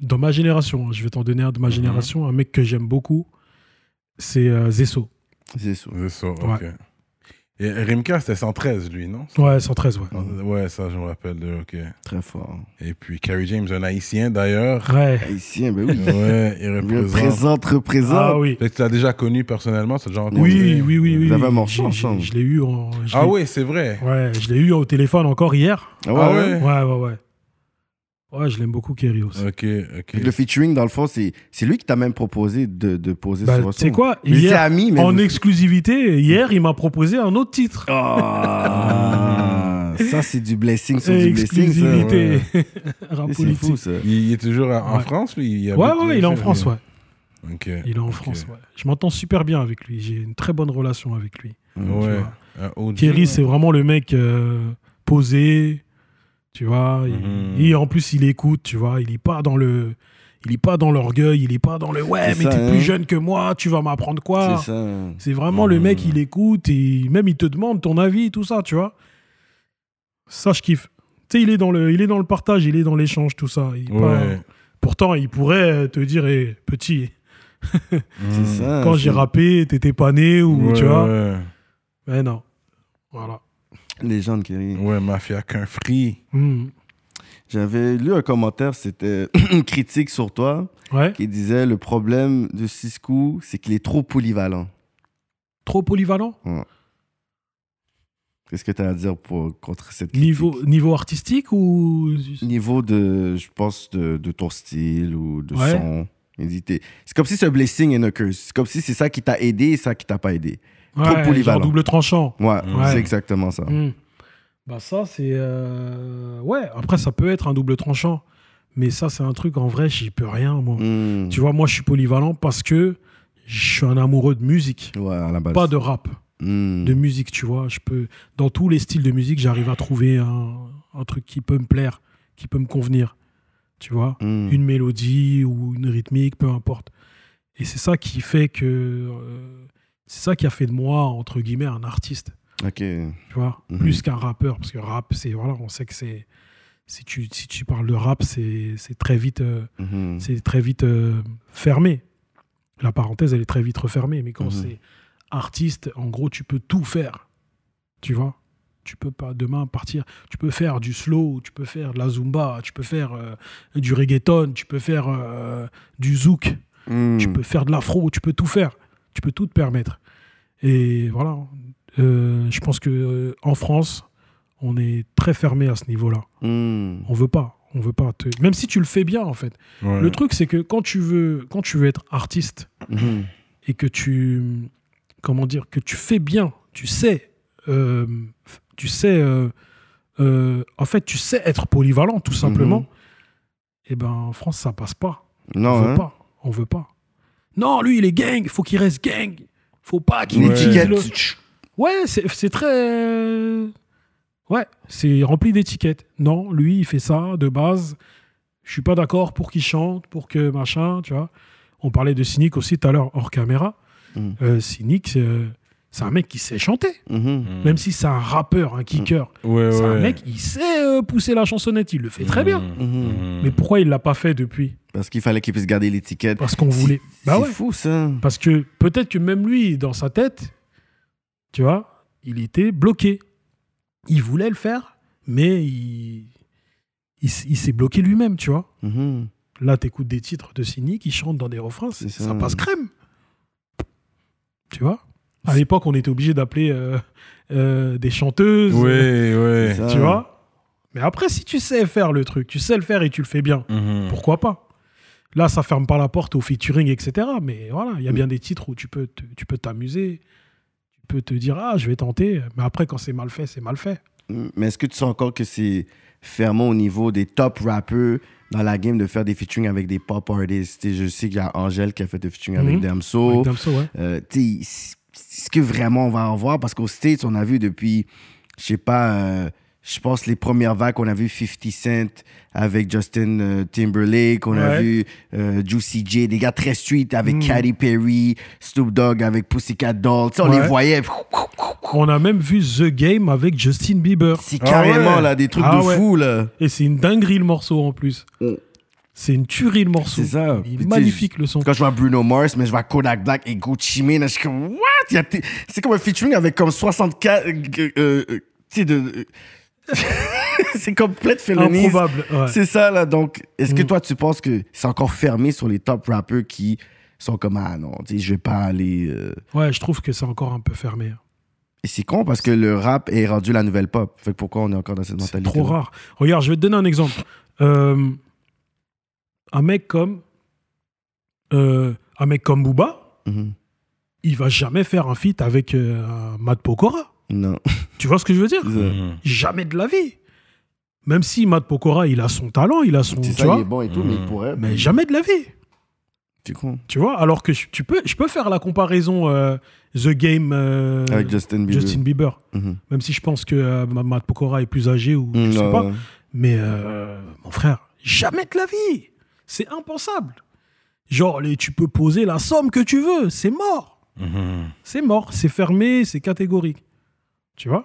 dans ma génération, hein, je vais t'en donner un de ma Mhm. génération, un mec que j'aime beaucoup. C'est euh, Zesso. Ça, ok. Ouais. Et Rimka, c'était 113, lui, non? Ouais, 113, ouais. Ouais, ça, je me rappelle de, ok. Très fort. Et puis, Kerry James, un haïtien d'ailleurs. Ouais. Haïtien, ben oui. Ouais, il représente. Représente, représente. Ah oui. Que tu l'as déjà connu personnellement, c'est déjà rencontré. Oui, oui, oui, oui. Vous avez un morceau ensemble. Je l'ai eu en. Ah oui, c'est vrai. Ouais, je l'ai eu au téléphone encore hier. Ah ouais, Ah ouais? ouais? Ouais, ouais, ouais. Ouais, je l'aime beaucoup, Kerry aussi. Ok, ok. Puis Le featuring, dans le fond, c'est c'est lui qui t'a même proposé de, de poser Bah, sur sais quoi? Étiez Hier, amis, mais en vous- exclusivité, hier, il m'a proposé un autre titre. Ah, ça, c'est du blessing sur du blessing, ça. C'est fou, ça. Il, il est toujours en Ouais. France, lui? Il Ouais, ouais, euh, il est en France, ouais. Ok. Il est en. France, ouais. Je m'entends super bien avec lui. J'ai une très bonne relation avec lui. Ouais. ouais. c'est vraiment le mec euh, posé, tu vois. Mhm. Et en plus, il écoute, tu vois. Il est pas dans le, il est pas dans l'orgueil. Il est pas dans le ouais, mais t'es hein. plus jeune que moi, tu vas m'apprendre quoi. C'est vraiment le Mhm. mec, il écoute et même il te demande ton avis, tout ça, tu vois. Ça, je kiffe. Tu sais, il est dans le, il est dans le partage, il est dans l'échange, tout ça. Il pas-. Pourtant, il pourrait te dire, eh, petit, ça. quand j'ai rappé, t'étais pas né ou Ouais, tu vois. Ouais, Mais non. Voilà. Légende, Kerry. ouais mafia qu'un free. Mhm. J'avais lu un commentaire, c'était une critique sur toi, Ouais. qui disait le problème de Cisco, c'est qu'il est trop polyvalent. Trop polyvalent? Qu'est-ce que tu as à dire pour, contre cette critique? Niveau, niveau artistique ou. Niveau de, je pense, de, de ton style ou de Ouais. son. C'est comme si c'est un blessing and a curse. C'est comme si c'est ça qui t'a aidé et ça qui t'a pas aidé. Trop polyvalent. double tranchant. Ouais, Ouais. c'est exactement ça. Hmm. Bah, ça, c'est. euh, Ouais, après, ça peut être un double tranchant. Mais ça, c'est un truc, en vrai, j'y peux rien, moi. Hmm. Tu vois, moi, je suis polyvalent parce que je suis un amoureux de musique, Ouais, à la base. pas de rap. Hmm. de musique, tu vois. Je peux, dans tous les styles de musique, j'arrive à trouver un, un truc qui peut me plaire, qui peut me convenir, tu vois. Une mélodie ou une rythmique, peu importe. Et c'est ça qui fait que, euh, c'est ça qui a fait de moi entre guillemets un artiste, Ok. tu vois, Mhm. plus qu'un rappeur, parce que rap, c'est voilà, on sait que c'est, si tu si tu parles de rap, c'est c'est très vite, euh, Mhm. c'est très vite euh, fermé. La parenthèse, elle est très vite refermée. Mais quand Mhm. c'est artiste, en gros, tu peux tout faire. Tu vois Tu peux pas demain partir. Tu peux faire du slow, tu peux faire de la zumba, tu peux faire euh, du reggaeton, tu peux faire euh, du zouk, tu peux faire de l'afro, tu peux tout faire. Tu peux tout te permettre. Et voilà. Euh, je pense que euh, en France, on est très fermé à ce niveau-là. Hmm. On veut pas. On veut pas. te- Même si tu le fais bien, en fait. Ouais. Le truc, c'est que quand tu veux, quand tu veux être artiste Mhm. et que tu, comment dire, que tu fais bien, tu sais, euh, tu sais, euh, euh, en fait, tu sais être polyvalent, tout simplement. Mhm. Et ben, en France, ça passe pas. on Non, veut hein? pas. On veut pas. Non, lui, il est gang. Faut qu'il reste gang. Faut pas qu'il Ouais. utilise étiquette. le- Ouais, c'est très. Ouais, c'est rempli d'étiquettes. Non, lui, il fait ça de base. Je suis pas d'accord pour qu'il chante, pour que machin, tu vois. On parlait de Cynic aussi tout à l'heure hors caméra. Mhm. Euh, Cynic, euh, c'est un mec qui sait chanter. Mhm. Même si c'est un rappeur, un kicker. Ouais, C'est un mec, il sait euh, pousser la chansonnette. Il le fait très bien. Mhm. Mais pourquoi il l'a pas fait depuis? Parce qu'il fallait qu'il puisse garder l'étiquette. Parce qu'on voulait. Bah c'est ouais. fou, ça. Parce que peut-être que même lui, dans sa tête, tu vois, il était bloqué. Il voulait le faire, mais il, il, s'est bloqué lui-même, tu vois. Mhm. Là, t'écoutes des titres de Cynic qui chantent dans des refrains, c'est- C'est ça. ça. passe crème. Tu vois? À l'époque, on était obligé d'appeler euh, euh, des chanteuses, Ouais, ouais. Ça. tu vois? Mais après, si tu sais faire le truc, tu sais le faire et tu le fais bien, Mhm. pourquoi pas? Là, ça ferme pas la porte au featuring, etc. Mais voilà, il y a Mm. bien des titres où tu peux te- tu peux t'amuser, tu peux te dire ah je vais tenter. Mais après, quand c'est mal fait, c'est mal fait. Mais est-ce que tu sens encore que c'est fermé au niveau des top rappeurs dans la game de faire des featuring avec des pop artists? Je sais qu'il y a Angèle qui a fait des featuring avec Mhm. Damso. Avec Damso, ouais. Euh, est-ce que vraiment on va en voir? Parce qu'aux States, on a vu depuis, je sais pas, euh, je pense les premières vagues, on a vu 50 Cent avec Justin euh, Timberlake, on a vu euh, Juicy J, des gars très street avec Mm. Katy Perry, Snoop Dogg avec Pussycat sais, on Ouais. les voyait. On a même vu The Game avec Justin Bieber. C'est Ah carrément ouais. là, des trucs Ah de fou là. Et c'est une dinguerie le morceau en plus. Mm. C'est une tuerie le morceau. C'est ça. Il est magnifique le son. Quand je vois Bruno Mars, mais je vois Kodak Black et Gucci Mane, je suis comme, what? C'est comme un featuring avec comme 64. euh, euh, euh, tu sais, de. c'est complète félonie. Improbable. ouais. C'est ça, là. Donc, est-ce que Mm. toi, tu penses que c'est encore fermé sur les top rappeurs qui sont comme, ah non, tu sais, je vais pas aller. euh. Ouais, je trouve que c'est encore un peu fermé. Et c'est con parce que le rap est rendu la nouvelle pop. Fait que pourquoi on est encore dans cette C'est mentalité? trop rare. Regarde, je vais te donner un exemple. Euh, un mec comme euh, un mec comme Booba, Mhm. il va jamais faire un feat avec Matt Pokora. Non. Tu vois ce que je veux dire? Mhm. Jamais de la vie. Même si Matt Pokora, il a son talent, il a son, C'est ça, vois, il est bon et tout, mais il pourrait. mais jamais de la vie. Tu con. Tu vois, alors que je, tu peux, je peux faire la comparaison euh, The Game euh, Avec Justin Bieber. Justin Bieber. Mhm. Même si je pense que euh, Matt Pokora est plus âgé ou je Mm, sais pas. Mais euh, mon frère, jamais de la vie. C'est impensable. Genre, les- tu peux poser la somme que tu veux, c'est mort. Mhm. C'est mort, c'est fermé, c'est catégorique. Tu vois?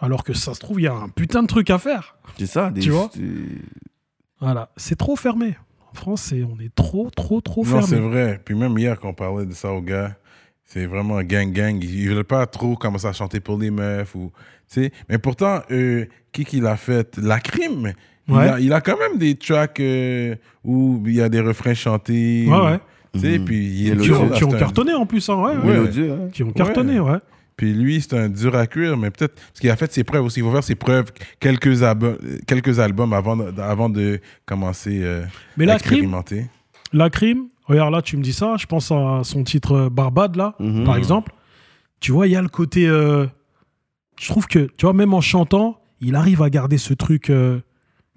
Alors que ça se trouve, il y a un putain de truc à faire. C'est ça. Des, Tu vois? c'est- Voilà, c'est trop fermé. En France, on est trop, trop, trop Non, c'est fermé. vrai. Puis même hier, quand on parlait de ça aux gars, c'est vraiment gang-gang. Ils ne veulent pas trop commencer à chanter pour les meufs. Ou, tu sais. Mais pourtant, euh, qui qui l'a fait? La crime. Il, Ouais. a, il a quand même des tracks euh, où il y a des refrains chantés. Ouais, ouais. Tu sais, Mhm. puis il est Qui ont, qui ont cartonné en plus, hein, ouais, ouais. Ouais. Hein. Qui ont cartonné, ouais. Puis lui, c'est un dur à cuire, mais peut-être. Parce qu'il a fait ses preuves aussi. Il faut faire ses preuves quelques, albums, quelques albums avant, de- avant de commencer euh, Mais à la crime, expérimenter. la crime, regarde là, tu me dis ça, je pense à son titre euh, Barbade, là, Mhm. par exemple. Tu vois, il y a le côté. euh, je trouve que, tu vois, même en chantant, il arrive à garder ce truc euh,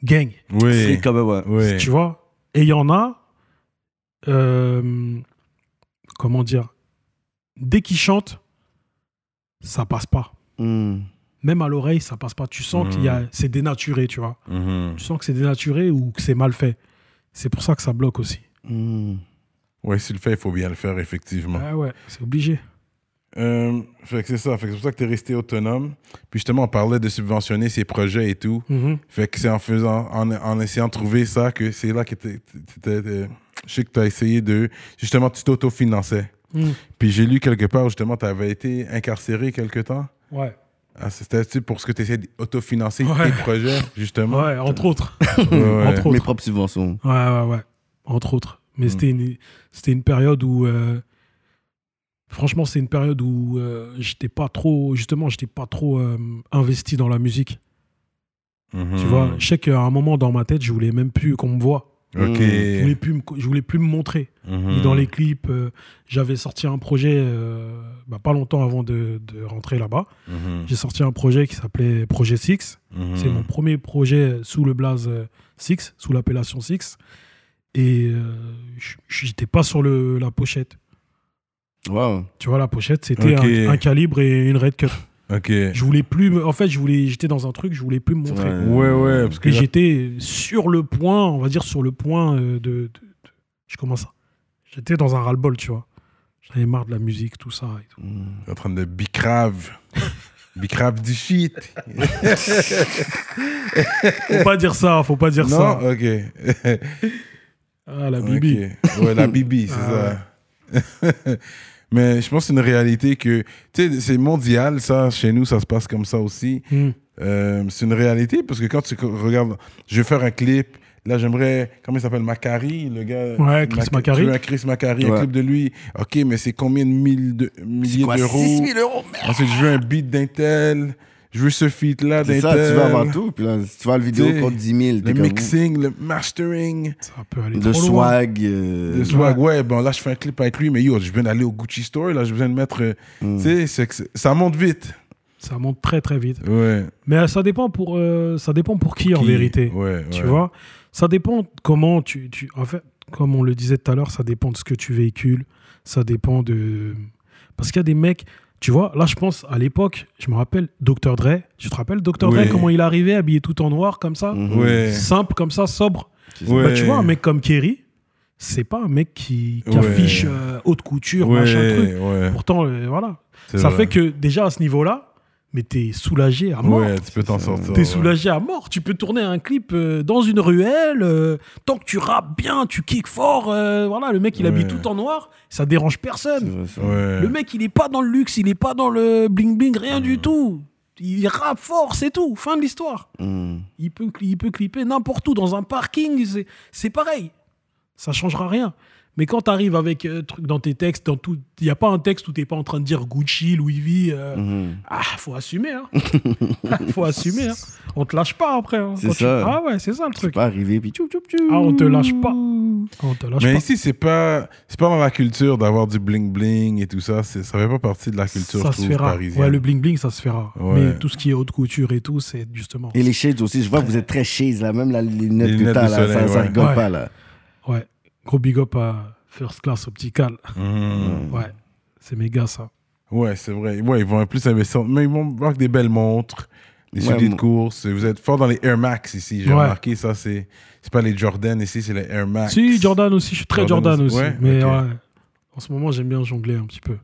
gang. Oui. C'est comme ouais. oui. Tu vois? Et il y en a. euh, comment dire? Dès qu'il chante, ça passe pas. Hmm. Même à l'oreille, ça passe pas. Tu sens Mhm. qu'il y a, c'est dénaturé, tu vois. Mhm. Tu sens que c'est dénaturé ou que c'est mal fait. C'est pour ça que ça bloque aussi. Hmm. Ouais, s'il le fait, il faut bien le faire, effectivement. Ah ouais, c'est obligé. Euh, fait que c'est ça. Fait que c'est pour ça que tu es resté autonome. Puis justement, on parlait de subventionner ses projets et tout. Mhm. Fait que c'est en faisant, en, en essayant de trouver ça que c'est là que t'es- je sais que tu as essayé de, justement, tu t'autofinançais. Mhm. Puis j'ai lu quelque part, justement, tu avais été incarcéré quelque temps. Ouais. Ah, C'était pour ce que tu essayais d'autofinancer Ouais. tes projets, justement. Ouais, entre autres. Ouais, ouais. Entre autres. Mes propres subventions. Ouais, ouais, ouais. Entre autres. Mais Mm. c'était une, c'était une période où. euh, franchement, c'est une période où euh, j'étais pas trop. Justement, j'étais pas trop euh, investi dans la musique. Tu vois, je sais qu'à un moment dans ma tête, je voulais même plus qu'on me voit. Je voulais plus me, je voulais plus me montrer. Mhm. Ni dans les clips, euh, j'avais sorti un projet euh, bah, pas longtemps avant de, de rentrer là-bas. Mhm. J'ai sorti un projet qui s'appelait Projet Six. Mhm. C'est mon premier projet sous le blaze euh, Six, sous l'appellation Six. Et euh, je- j'étais pas sur le, la pochette. Wow. Tu vois, la pochette, c'était un, un calibre et une red cut. Ok. Je voulais plus. En fait, je voulais. J'étais dans un truc, je voulais plus me montrer. Ouais, Ouais. ouais. Parce que Et là, j'étais sur le point, on va dire sur le point euh, de. de- de- je commence. J'étais dans un ras-le-bol, tu vois. J'avais marre de la musique, tout ça. Et tout. Hmm. en train de bicrave. bicrave du shit. Faut pas dire ça, faut pas dire non? ça. Ok. Ah, la bibi. Ok. Ouais, la bibi, c'est Ah ça. Mais je pense que c'est une réalité que, tu sais, c'est mondial, ça. Chez nous, ça se passe comme ça aussi. Hmm. Euh, c'est une réalité parce que quand tu regardes, je vais faire un clip. Là, j'aimerais, comment il s'appelle, Macari, le gars. Ouais, Chris Mac- Macari. tu veux un Chris Macari, un clip de lui. Ok, mais c'est combien de, mille de milliers d'euros? 6 000 euros, merde. Ensuite, je veux un beat d'intel. Je veux ce feat-là C'est ça, tu vas avoir tout. Puis là, si tu vois le vidéo contre 10 000, Le comme, mixing, le mastering. Ça peut aller trop loin. swag. euh, Le swag, ouais, bon là je fais un clip avec lui, mais yo, je viens d'aller au Gucci Store, là j'ai besoin de mettre. euh, hmm. Tu sais, c'est que c'est- ça monte vite. Ça monte très très vite. Ouais. Mais euh, ça dépend pour, euh, ça dépend pour qui, en vérité. Ouais, Tu ouais. vois? Ça dépend comment tu, tu. En fait, comme on le disait tout à l'heure, ça dépend de ce que tu véhicules. Ça dépend de. Parce qu'il y a des mecs. Tu vois, là, je pense à l'époque, je me rappelle Dr. Dre. Tu te rappelles Dr. Dre, comment il arrivait, habillé tout en noir, comme ça Mhm. Ouais. Simple, comme ça, sobre. Ouais. Bah, tu vois, un mec comme Kerry, c'est pas un mec qui, affiche euh, haute couture, machin truc. Pourtant, euh, voilà. Ça vrai. fait que déjà à ce niveau-là, mais t'es soulagé à mort. Ouais, tu peux t'en sortir. T'es ouais. soulagé à mort. Tu peux tourner un clip euh, dans une ruelle. euh, tant que tu rappes bien, tu kicks fort. euh, voilà, le mec, il habille Ouais. tout en noir. Ça dérange personne. vrai, ça. Ouais. Le mec, il est pas dans le luxe, il est pas dans le bling-bling, rien du tout. Il rappe fort, c'est tout. Fin de l'histoire. Hmm. Il peut, il peut clipper n'importe où, dans un parking. c'est- C'est pareil. Ça changera rien. Mais quand tu arrives avec euh, truc dans tes textes, dans tout, il n'y a pas un texte où tu n'es pas en train de dire Gucci, Louis V. euh, Mhm. ah, faut assumer. Hein. faut assumer. Hein. On te lâche pas après. hein, C'est tu- ça. Ah ouais, c'est ça le truc. pas arrivé, puis tchou, tchou, tchou. Ah, on te lâche pas. On te lâche Mais pas. ici, c'est pas, c'est pas dans la culture d'avoir du bling bling et tout ça. Ça fait pas partie de la culture, ça je se trouve, fera. parisienne. Ouais, le bling bling, ça se fera. Ouais. Mais tout ce qui est haute couture et tout, c'est justement. Et les shades aussi, je vois que vous êtes très shades, là. Même la lunette Les que lunettes t'as, de là, soleil, ça, ça ouais. rigole Ouais. pas, là. Gros big up à First Class Optical. Mhm. Ouais. C'est méga ça. Ouais, c'est vrai. Ouais, ils vont plus investir. Mais ils vont avoir des belles montres, des Ouais, souliers de course. Vous êtes fort dans les Air Max ici. J'ai Ouais. remarqué ça. C'est, c'est pas les Jordan ici, c'est les Air Max. Si, Jordan aussi, je suis très Jordan Jordan, aussi. aussi. Ouais, mais en ce moment, j'aime bien jongler un petit peu.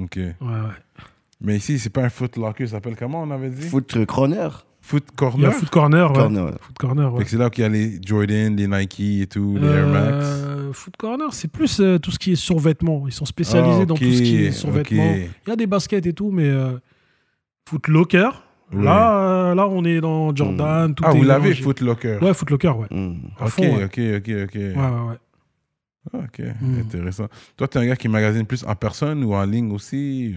Ok. Ouais, ouais. Mais ici, c'est pas un foot locker. Ça s'appelle comment on avait dit? Foot Croner. Foot Il y corner. a Foot Corner, ouais. Corner, ouais. Foot Corner, Fait ouais. que c'est là qu'il y a les Jordan, les Nike et tout, les Air Max. Euh, Foot Corner, c'est plus euh, tout ce qui est survêtement. Ils sont spécialisés Ah, dans ok, tout ce qui est survêtement. ok. Il y a des baskets et tout, mais euh, Foot Locker, Ouais. là, euh, là, on est dans Jordan. Tout Ah, est vous l'avez, mélangé. Foot Locker? Ouais, Foot Locker, ouais. Hmm. À ok, fond, ouais. ok, ok, ok. Ouais, ouais, ouais. Ah, Ok, Mm. intéressant. Toi, tu es un gars qui magasine plus en personne ou en ligne aussi?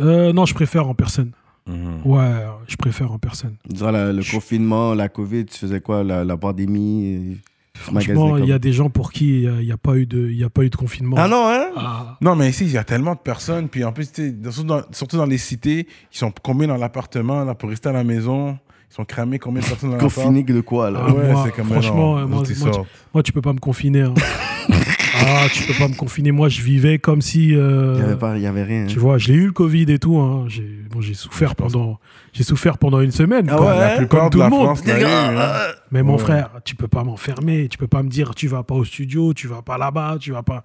Euh, non, je préfère en personne. Mhm. Ouais, je préfère en personne. Durant la- le confinement, la Covid, tu faisais quoi? La, la pandémie tu Franchement, il y a des gens pour qui il n'y a, pas eu de- il y a pas eu de confinement. Ah non, hein? Ah, Non, mais ici, il y a tellement de personnes. Puis en plus, tu dans- surtout dans, surtout dans les cités, ils sont combien dans l'appartement là, pour rester à la maison? Ils sont cramés combien de personnes dans Confiné de quoi, là? Ah, Ouais, moi, franchement, non, moi, moi, sortent. Moi, tu peux pas me confiner. hein. ah, tu peux pas me confiner. Moi, je vivais comme si. euh, Il y avait, pas, il y avait rien. Tu vois, j'ai eu le Covid et tout. Hein. J'ai bon, j'ai souffert pendant. J'ai souffert pendant une semaine. Ah quoi. ouais La plupart Comme de tout la le monde. France l'a eu, hein. Mais mon Ouais. frère, tu peux pas m'enfermer. Tu peux pas me dire tu vas pas au studio, tu vas pas là-bas, tu vas pas.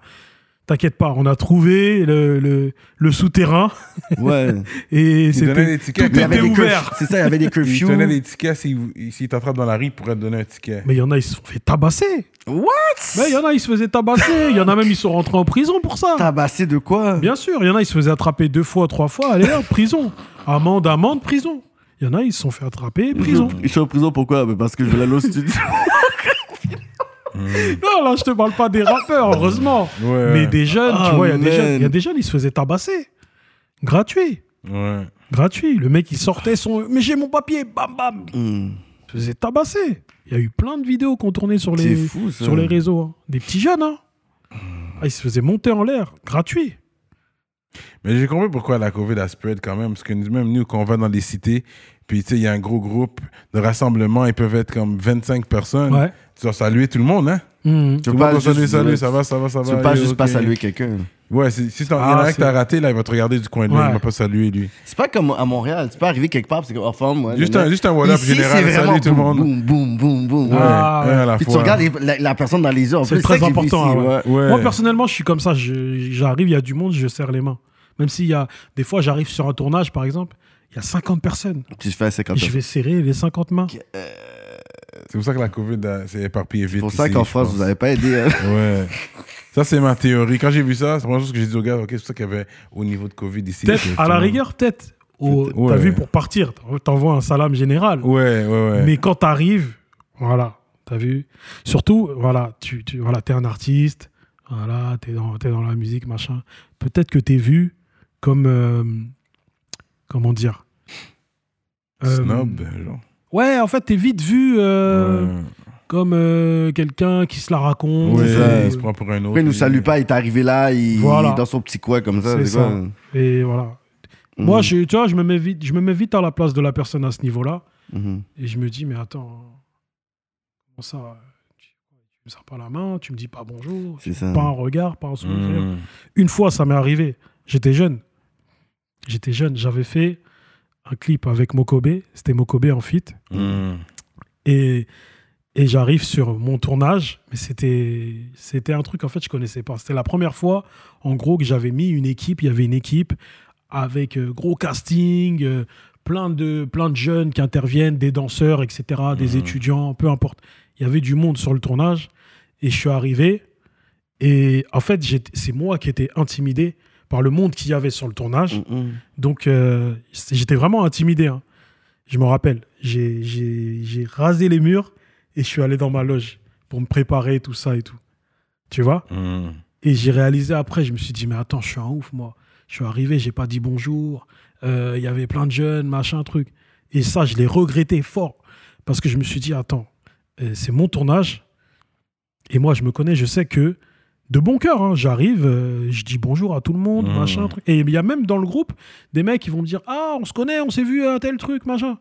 T'inquiète pas, on a trouvé le, le, le souterrain Ouais. et Ils c'était tout Mais il y avait était des ouvert. C'est ça, il y avait des Ils curfews. tenaient des tickets s'ils t'attrapent dans la rue, ils pourraient te donner un ticket. Mais il y en a, ils se sont fait tabasser. What? Mais il y en a, ils se faisaient tabasser. Il y en a même, ils sont rentrés en prison pour ça. Tabassé de quoi? Bien sûr, il y en a, ils se faisaient attraper deux fois, trois fois. Allez, hop, prison. Amende, amende, prison. Il y en a, ils se sont fait attraper, prison. Je suis en prison pourquoi? Parce que je vais aller au studio. Non, là, je te parle pas des rappeurs, heureusement. Ouais. Mais des jeunes, Ah, tu vois, il y a des jeunes, il y a des jeunes, ils se faisaient tabasser. Gratuit. Ouais. Gratuit. Le mec, il sortait son. Mais j'ai mon papier, bam, bam. Hmm. Il se faisait tabasser. Il y a eu plein de vidéos qu'on tournait sur les, fou, sur les réseaux. hein. Des petits jeunes, hein. Ah, ils se faisaient monter en l'air, gratuit. Mais j'ai compris pourquoi la COVID a spread quand même. Parce que même nous, quand on va dans les cités, puis tu sais, il y a un gros groupe de rassemblement, ils peuvent être comme 25 personnes. Ouais. Tu dois saluer tout le monde, hein? Mhm. Tu monde pas saluer, juste- salut, ça va, ça va, ça Tu va. veux pas juste pas saluer quelqu'un. Ouais, si t'en- il y en Ah, a un que t'as raté, là, il va te regarder du coin de l'œil, Ouais. il va pas saluer lui. C'est pas comme à Montréal. Tu peux arriver quelque part, c'est comme enfin, moi. Juste un, juste un général, salut tout le monde. Boum, boum, boum, boum. Ouais, Ah, un à la Puis tu regardes les- la, la personne dans les yeux. C'est très important, ici, ouais. Ouais. Moi, personnellement, je suis comme ça. Je- J'arrive, il y a du monde, je serre les mains. Même s'il y a. Des fois, j'arrive sur un tournage, par exemple, il y a 50 personnes. Tu fais 50 Et je vais serrer les 50 mains. C'est pour ça que la COVID s'est éparpillée vite. C'est pour ça qu'en France, vous n'avez pas aidé. hein. Ouais. Ça, c'est ma théorie. Quand j'ai vu ça, c'est la première chose que j'ai dit au gars, ok, c'est pour ça qu'il y avait au niveau de COVID ici. Peut-être, à la rigueur, peut-être. au- Peut-être, ouais. T'as vu, pour partir, t'envoies un salam général. Ouais, ouais, ouais. Mais quand t'arrives, voilà, t'as vu. Surtout, voilà, tu, tu voilà, t'es un artiste, voilà, t'es dans, t'es dans la musique, machin. Peut-être que t'es vu comme, euh, comment dire, Euh, Snob, genre. Ouais, en fait, t'es vite vu euh, Ouais. comme euh, quelqu'un qui se la raconte. Ouais, ça. il se prend pour un autre. Pourquoi il nous salue pas Il est arrivé là, il Voilà. il est dans son petit coin comme ça. C'est ça. quoi? Et voilà. Mhm. Moi, je, tu vois, je me, mets vite, je me mets vite à la place de la personne à ce niveau-là. Mhm. Et je me dis, mais attends, comment ça Tu tu me serres pas la main, tu me dis pas bonjour, C'est ça. pas un regard, pas un sourire. Mmh. Une fois, ça m'est arrivé. J'étais jeune. J'étais jeune. J'avais fait un clip avec Mokobe. C'était Mokobe en fit. Mmh. Et, et j'arrive sur mon tournage. Mais c'était, c'était un truc, en fait, je connaissais pas. C'était la première fois, en gros, que j'avais mis une équipe. Il y avait une équipe avec euh, gros casting, euh, plein, de, plein de jeunes qui interviennent, des danseurs, etc., des Mhm. étudiants, peu importe. Il y avait du monde sur le tournage. Et je suis arrivé. Et en fait, c'est moi qui étais intimidé par le monde qu'il y avait sur le tournage. Mhm. Donc, euh, j'étais vraiment intimidé. hein. Je me rappelle, j'ai- j'ai j'ai rasé les murs et je suis allé dans ma loge pour me préparer, tout ça et tout. Tu vois? Mmh. Et j'ai réalisé après, je me suis dit, mais attends, je suis un ouf, moi. Je suis arrivé, j'ai pas dit bonjour. Euh, Il y avait plein de jeunes, machin, truc. Et ça, je l'ai regretté fort. Parce que je me suis dit, attends, euh, c'est mon tournage. Et moi, je me connais, je sais que de bon cœur, hein, j'arrive, euh, je dis bonjour à tout le monde, Mhm. machin, truc. Et il y a même dans le groupe des mecs qui vont me dire, ah, on se connaît, on s'est vu à tel truc, machin.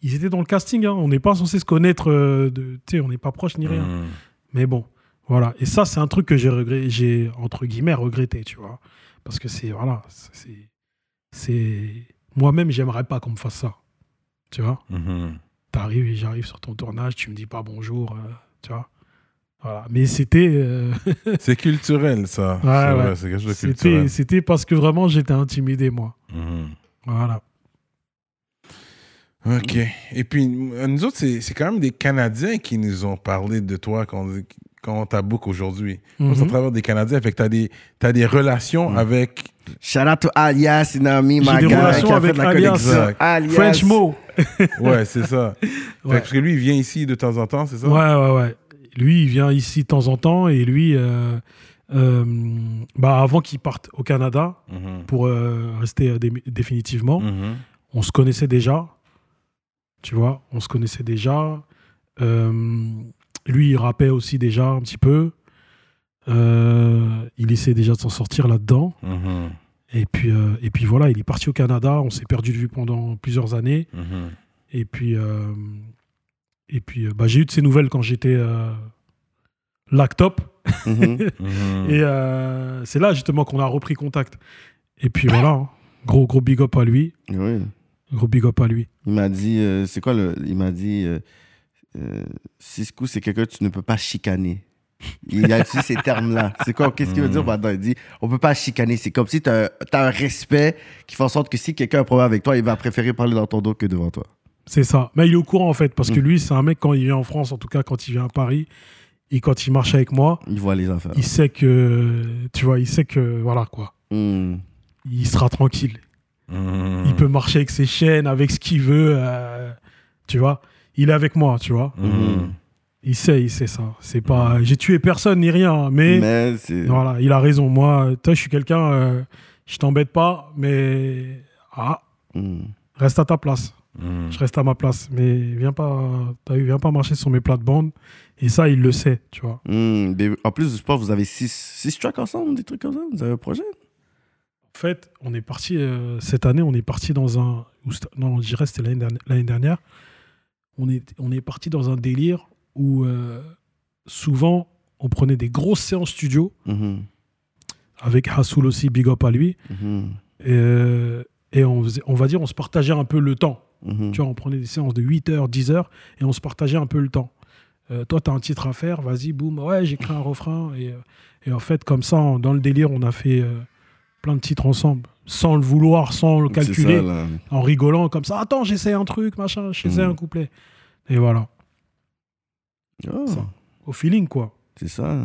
Ils étaient dans le casting, hein. on n'est pas censé se connaître, euh, de, tu sais, on n'est pas proche ni rien. Mmh. Mais bon, voilà. Et ça, c'est un truc que j'ai regretté, j'ai entre guillemets regretté, tu vois, parce que c'est voilà, c'est, c'est moi-même, j'aimerais pas qu'on me fasse ça, tu vois. Mmh. T'arrives et j'arrive sur ton tournage, tu me dis pas bonjour, euh, tu vois. Voilà. Mais c'était, euh, C'est culturel, ça. Ouais, c'est ouais. quelque chose de c'était, culturel. c'était parce que vraiment j'étais intimidé moi. Mhm. Voilà. Ok. Et puis, nous autres, c'est c'est quand même des Canadiens qui nous ont parlé de toi quand, quand on t'a book aujourd'hui. Mhm. C'est à travers des Canadiens. Fait que t'as des, t'as des relations Mhm. avec. Shout out to Alias, Inami, my des guy, relations qui a avec fait de la Alias. Alias. French Mo. Ouais, c'est ça. Fait que Ouais. parce que lui, il vient ici de temps en temps, c'est ça? Ouais, ouais, ouais. Lui, il vient ici de temps en temps et lui, euh, euh, bah, avant qu'il parte au Canada Mhm. pour euh, rester dé- définitivement, Mhm. on se connaissait déjà. Tu vois, on se connaissait déjà. Lui, il rappait aussi déjà un petit peu. Il essaie déjà de s'en sortir là-dedans. Mhm. Et puis, euh, et puis voilà, il est parti au Canada. On s'est perdu de vue pendant plusieurs années. Et puis, euh, et puis euh, bah, j'ai eu de ses nouvelles quand j'étais euh, lactop. Mhm. Mhm. Et euh, c'est là justement qu'on a repris contact. Et puis voilà, hein. gros, gros big up à lui. Oui. Gros big up à lui. Il m'a dit, euh, c'est quoi le. Il m'a dit, euh, euh, Cisco, c'est quelqu'un que tu ne peux pas chicaner. Il a utilisé ces termes-là. C'est quoi Qu'est-ce qu'il veut dire là-dedans Il dit, on peut pas chicaner. C'est comme si tu as, un respect qui fait en sorte que si quelqu'un a un problème avec toi, il va préférer parler dans ton dos que devant toi. C'est ça. Mais il est au courant en fait, parce que Mm. lui, c'est un mec quand il vient en France, en tout cas quand il vient à Paris, et quand il marche avec moi, Il voit les affaires. il sait que, tu vois, il sait que, voilà quoi, Hmm. il sera tranquille. Mhm. Il peut marcher avec ses chaînes, avec ce qu'il veut, euh, tu vois. Il est avec moi, tu vois. Il sait, il sait ça. C'est pas, j'ai tué personne ni rien, mais, Mais c'est. voilà, il a raison. Moi, toi, je suis quelqu'un, euh, je t'embête pas, mais ah, reste à ta place. Mhm. Je reste à ma place, mais viens pas, viens pas marcher sur mes plates-bandes. Et ça, il le sait, tu vois. Hmm. En plus, je pense que vous avez six, six tracks ensemble, des trucs comme ça. Vous avez un projet? En fait, on est parti euh, cette année, on est parti dans un, non, je dirais c'était l'année dernière-. On est, on est parti dans un délire où euh, souvent on prenait des grosses séances studio Mhm. avec Hassoul aussi, big up à lui. Mhm. Et, euh, et on, faisait- on va dire, on se partageait un peu le temps. Mhm. Tu vois, on prenait des séances de 8 heures, 10 heures et on se partageait un peu le temps. Euh, toi, tu as un titre à faire, vas-y, boum, ouais, j'écris un refrain. Et, euh, et en fait, comme ça, dans le délire, on a fait euh, plein de titres ensemble, sans le vouloir, sans le calculer, ça, en rigolant comme ça. Attends, j'essaie un truc, machin, j'essaie Mhm. un couplet. Et voilà, Oh, Ça. au feeling, quoi. c'est ça.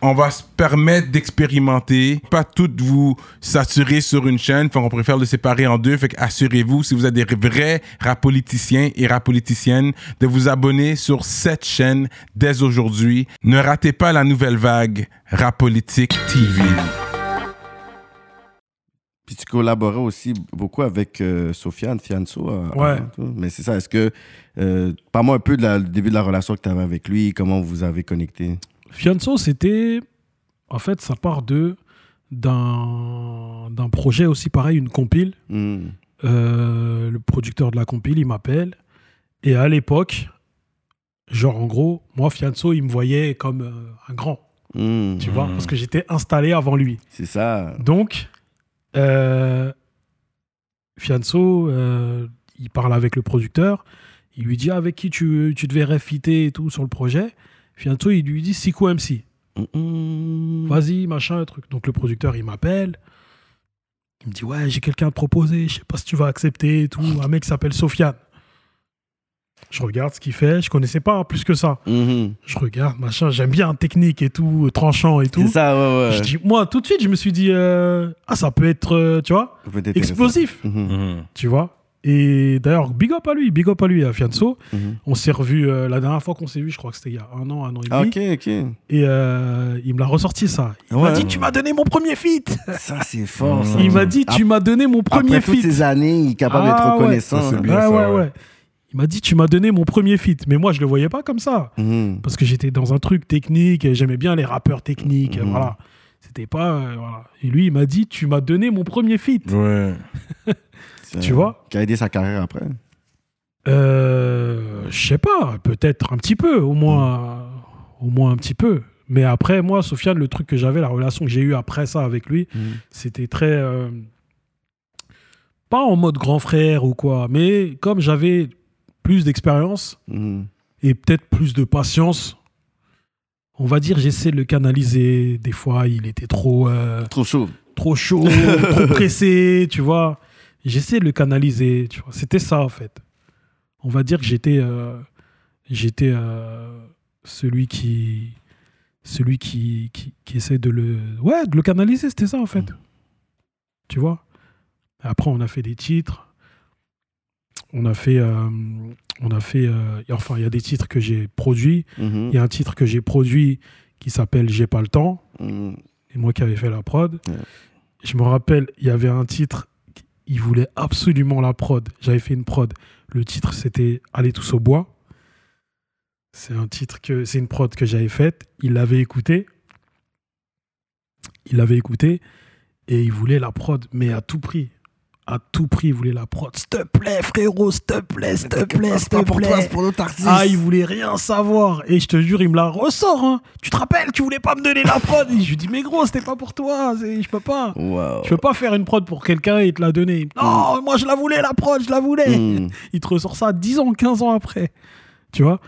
On va se permettre d'expérimenter, pas toutes vous saturer sur une chaîne, qu'on préfère le séparer en deux, fait assurez-vous si vous êtes des vrais rapoliticiens et rapoliticiennes de vous abonner sur cette chaîne dès aujourd'hui. Ne ratez pas la nouvelle vague Rapolitique TV. Puis tu collaborais aussi beaucoup avec euh, Sofiane Fianso. euh, Ouais. Mais c'est ça, est-ce que. Euh, Parle-moi un peu du début de la relation que tu avais avec lui, comment vous avez connecté. Fianso, c'était. En fait, ça part de d'un projet aussi pareil, une compile. Hmm. Euh, le producteur de la compile, il m'appelle. Et à l'époque, genre en gros, moi, Fianso, il me voyait comme euh, un grand, Hmm. tu vois, parce que j'étais installé avant lui. C'est ça. Donc, euh, Fianso, euh, il parle avec le producteur. Il lui dit avec qui tu, tu devais fitter et tout sur le projet. Fianso, il lui dit Sico MC. Vas-y, machin, truc. Donc le producteur, il m'appelle. Il me dit Ouais, j'ai quelqu'un à te proposer. Je sais pas si tu vas accepter et tout. Un mec qui s'appelle Sofiane. Je regarde ce qu'il fait. Je connaissais pas plus que ça. Mhm. Je regarde, machin. J'aime bien technique et tout, tranchant et tout. C'est ça, ouais, ouais. Je dis, moi, tout de suite, je me suis dit euh, Ah, ça peut être, euh, tu vois, explosif. Mhm. Tu vois? Et d'ailleurs, big up à lui, big up à lui, à Fianso. Mhm. On s'est revu la dernière fois qu'on s'est vu, je crois que c'était il y a un an, un an et Ah, demi. ok, ok. Et euh, il me l'a ressorti ça. Il Ouais. m'a dit Tu m'as donné mon premier feat. Ça, c'est fort. ça. Il m'a dit Tu m'as donné mon premier Après toutes feat. ces années, il est capable Ah, d'être ouais. reconnaissant. Ça, bien. Ouais, ça, ouais, ouais. ouais. Il m'a dit Tu m'as donné mon premier feat. Mais moi, je le voyais pas comme ça. Mhm. Parce que j'étais dans un truc technique. et J'aimais bien les rappeurs techniques. Mhm. Voilà. C'était pas. euh, voilà. Et lui, il m'a dit Tu m'as donné mon premier feat. Ouais. Tu vois? Qui a aidé sa carrière après? Euh, je sais pas, peut-être un petit peu, au moins, au moins un petit peu. Mais après, moi, Sofiane, le truc que j'avais, la relation que j'ai eue après ça avec lui, c'était très. euh, pas en mode grand frère ou quoi, mais comme j'avais plus d'expérience Mhm. et peut-être plus de patience, on va dire, j'essaie de le canaliser. Des fois, il était trop. euh, Trop chaud. trop chaud, trop pressé, tu vois. J'essaie de le canaliser, tu vois. C'était ça, en fait. on va dire que j'étais euh, j'étais euh, celui qui celui qui, qui, qui essaie de le ouais de le canaliser c'était ça en fait tu vois? Après on a fait des titres on a fait euh, on a fait enfin il y a des titres que j'ai produits Mhm. il y a un titre que j'ai produit qui s'appelle j'ai pas le temps Mhm. et moi qui avais fait la prod. Je me rappelle, il y avait un titre, il voulait absolument la prod. J'avais fait une prod. Le titre, c'était Aller tous au bois. C'est un titre que c'est une prod que j'avais faite. Il l'avait écouté. Il l'avait écouté et il voulait la prod, mais à tout prix. À tout prix, il voulait la prod. S'il te plaît, frérot, s'il te plaît, s'il te plaît, s'il te plaît. pour notre artiste. Ah, il voulait rien savoir. Et je te jure, il me la ressort. Hein. Tu te rappelles, tu voulais pas me donner la prod? Et je lui dis, mais gros, c'était pas pour toi. Je peux pas. Wow. Je peux pas faire une prod pour quelqu'un et te la donner. Dit, Non, moi je la voulais, la prod, je la voulais. Mm. Il te ressort ça 10 ans, 15 ans après. Tu vois?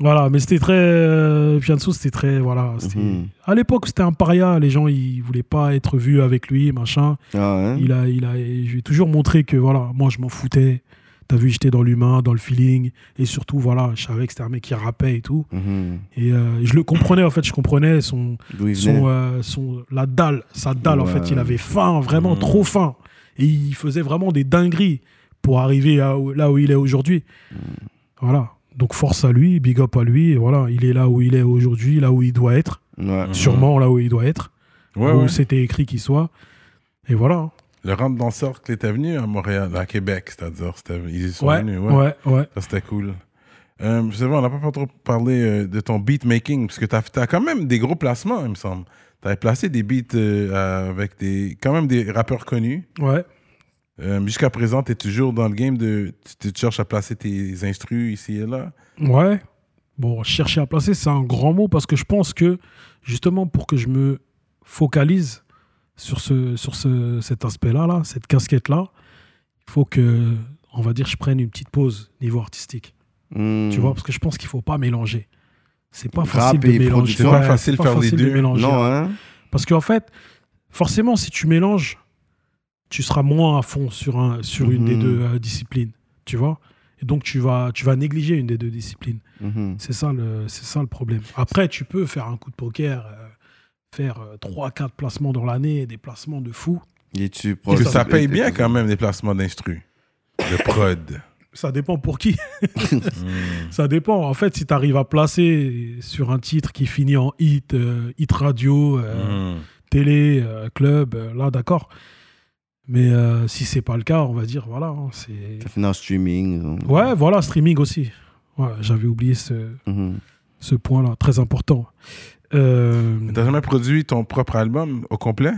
Voilà, mais c'était très. Euh, c'était très. Voilà. Mhm. À l'époque, c'était un paria. Les gens, ils voulaient pas être vus avec lui, machin. Ah, hein? Il a, il a, je lui ai toujours montré que voilà, moi je m'en foutais. T'as vu, j'étais dans l'humain, dans le feeling. Et surtout, voilà, je savais que c'était un mec qui rappait et tout. Mhm. Et euh, je le comprenais, en fait, je comprenais son, son, euh, son, la dalle, sa dalle, en Ouais. fait, il avait faim, vraiment Mhm. trop faim. Et il faisait vraiment des dingueries pour arriver à là où il est aujourd'hui. Voilà. Donc force à lui, big up à lui. Et voilà, il est là où il est aujourd'hui, là où il doit être. Ouais. Mhm. Sûrement là où il doit être. Ouais, où ouais. c'était écrit qu'il soit. Et voilà. Le rentre dans le cercle était venu à Montréal, à Québec, c'est-à-dire. c'était- Ils y sont Ouais, venus, ouais, ouais. Ça, c'était cool. Euh, c'est vrai, on n'a pas trop parlé euh, de ton beatmaking, parce que tu as, quand même des gros placements, il me semble. Tu avais placé des beats euh, avec des, quand même des rappeurs connus. Ouais. Euh, Jusqu'à présent, tu es toujours dans le game de. Tu, tu cherches à placer tes instrus ici et là? Ouais. Bon, chercher à placer, c'est un grand mot parce que je pense que justement pour que je me focalise sur, ce, sur ce, cet aspect-là, là, cette casquette-là, il faut que, on va dire, je prenne une petite pause niveau artistique. Mm. Tu vois, parce que je pense qu'il faut pas mélanger. C'est pas Rap facile de mélanger. production. C'est pas facile c'est faire les deux. mélanger. Non, hein? Parce qu'en fait, forcément, si tu mélanges, tu seras moins à fond sur, un, sur une des Mhm. deux euh, disciplines. Tu vois Et donc, tu vas, tu vas négliger une des deux disciplines. Mhm. C'est ça, le, c'est ça le problème. Après, tu peux faire un coup de poker, euh, faire 3-4 placements dans l'année, des placements de fou. Et tu Parce que prends- ça paye bien quand même, les placements d'instrus. De prod. Ça dépend pour qui. Mm. ça dépend. En fait, si tu arrives à placer sur un titre qui finit en hit, euh, hit radio, euh, Mm. télé, euh, club, euh, là, d'accord. Mais euh, si c'est pas le cas, on va dire, voilà, hein, c'est... Ça finit en streaming. Ouais, voilà, streaming aussi. Ouais, J'avais oublié ce, Mhm. ce point-là, très important. Euh, Mais T'as jamais produit ton propre album au complet?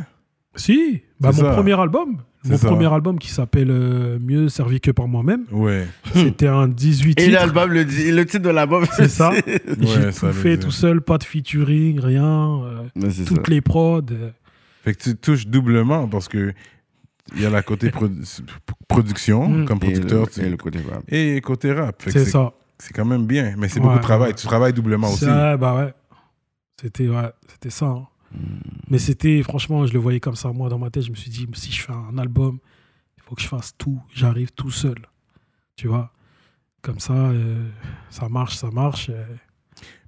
Si, bah, C'est mon ça. premier album, C'est mon ça. premier album qui s'appelle euh, Mieux servi que par moi-même, Ouais. c'était un 18 Et titres. l'album, le, le titre de l'album, C'est ça. Ouais, J'ai ça tout fait tout seul, pas de featuring, rien. euh, ça. toutes les prods. euh, Fait que tu touches doublement parce que il y a la côté produ- production Mm. comme Et le, producteur et le côté rap. et côté rap. C'est ça. C'est quand même bien, mais c'est Ouais, beaucoup de travail. ouais. Tu travailles doublement aussi. Ça, bah ouais. C'était ouais, c'était ça. hein. Mm. Mais c'était, franchement, je le voyais comme ça. Moi, dans ma tête, je me suis dit, si je fais un album, il faut que je fasse tout. J'arrive tout seul. Tu vois? Comme ça, euh, ça marche, ça marche. euh.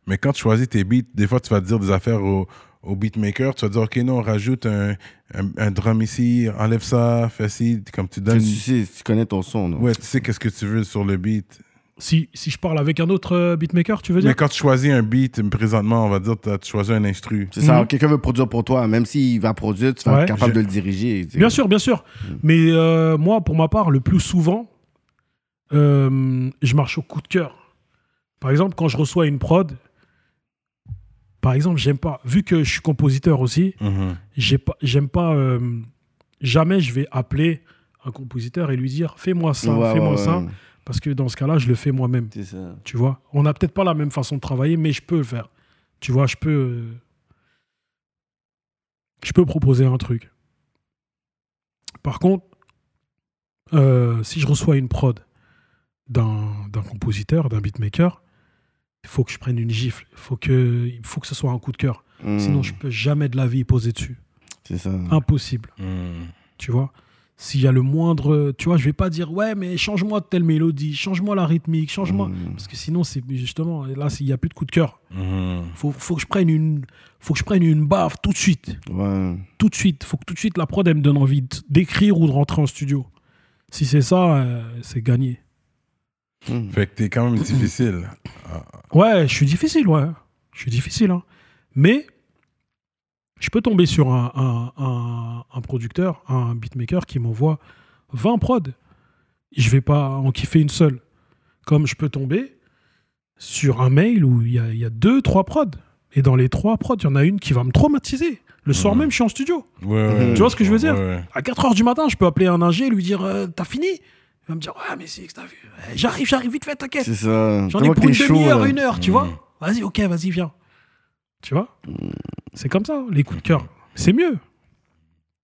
Mais quand tu choisis tes beats, des fois, tu vas dire des affaires au, au beatmaker. Tu vas dire, OK, non, rajoute un, un, un drum ici, enlève ça, fais ci. Comme tu Tu, donnes. sais, tu connais ton son. non? Ouais, tu sais qu'est-ce que tu veux sur le beat. Si, si je parle avec un autre euh, beatmaker, tu veux dire? Mais quand tu choisis un beat, présentement, on va dire, tu choisis un instru. C'est ça, Mhm. quelqu'un veut produire pour toi, même s'il va produire, tu vas Ouais. être capable Je- de le diriger. tu sais. Bien sûr, bien sûr. Mais euh, moi, pour ma part, le plus souvent, euh, je marche au coup de cœur. Par exemple, quand je reçois une prod, par exemple, j'aime pas, vu que je suis compositeur aussi, Mhm. j'ai pas, j'aime pas, euh, jamais je vais appeler un compositeur et lui dire fais-moi ça, Ouais, fais-moi ouais, ça, ouais. parce que dans ce cas-là, je le fais moi-même. Tu vois, on n'a peut-être pas la même façon de travailler, mais je peux le faire. Tu vois, je peux, euh, je peux proposer un truc. Par contre, euh, si je reçois une prod d'un d'un compositeur, d'un beatmaker, il faut que je prenne une gifle. Il faut que, il faut que ce soit un coup de cœur. Mm. Sinon, je peux jamais de la vie poser dessus. C'est ça. Impossible. Mm. Tu vois? S'il y a le moindre. Tu vois, je vais pas dire, ouais, mais change-moi telle mélodie, change-moi la rythmique, change-moi. Mm. Parce que sinon, c'est justement, là, il n'y a plus de coup de cœur. Faut, faut que je prenne une. Faut que je prenne une baffe tout de suite. Ouais. Tout de suite. Faut que tout de suite la prod, elle me donne envie d'écrire ou de rentrer en studio. Si c'est ça, euh, c'est gagné. Mm. Fait que t'es quand même difficile. Ouais, je suis difficile, ouais. Je suis difficile, hein. Mais je peux tomber sur un, un, un- un producteur, un beatmaker qui m'envoie 20 prods. Je vais pas en kiffer une seule. Comme je peux tomber sur un mail où il y a, il y a deux, trois prods. Et dans les trois prods, il y en a une qui va me traumatiser. Le soir Mhm. même, je suis en studio. Ouais, ouais. Tu vois ce que je veux dire? Ouais, ouais. À 4 heures du matin, je peux appeler un ingé et lui dire euh, T'as fini? Il va me dire Ouais, mais c'est que t'as vu. Eh, J'arrive, j'arrive, vite fait, t'inquiète. C'est ça. J'en ai pour une demi-heure, une heure, tu vois. Vas-y, ok, vas-y, viens. Tu vois? C'est comme ça, les coups de cœur. C'est mieux.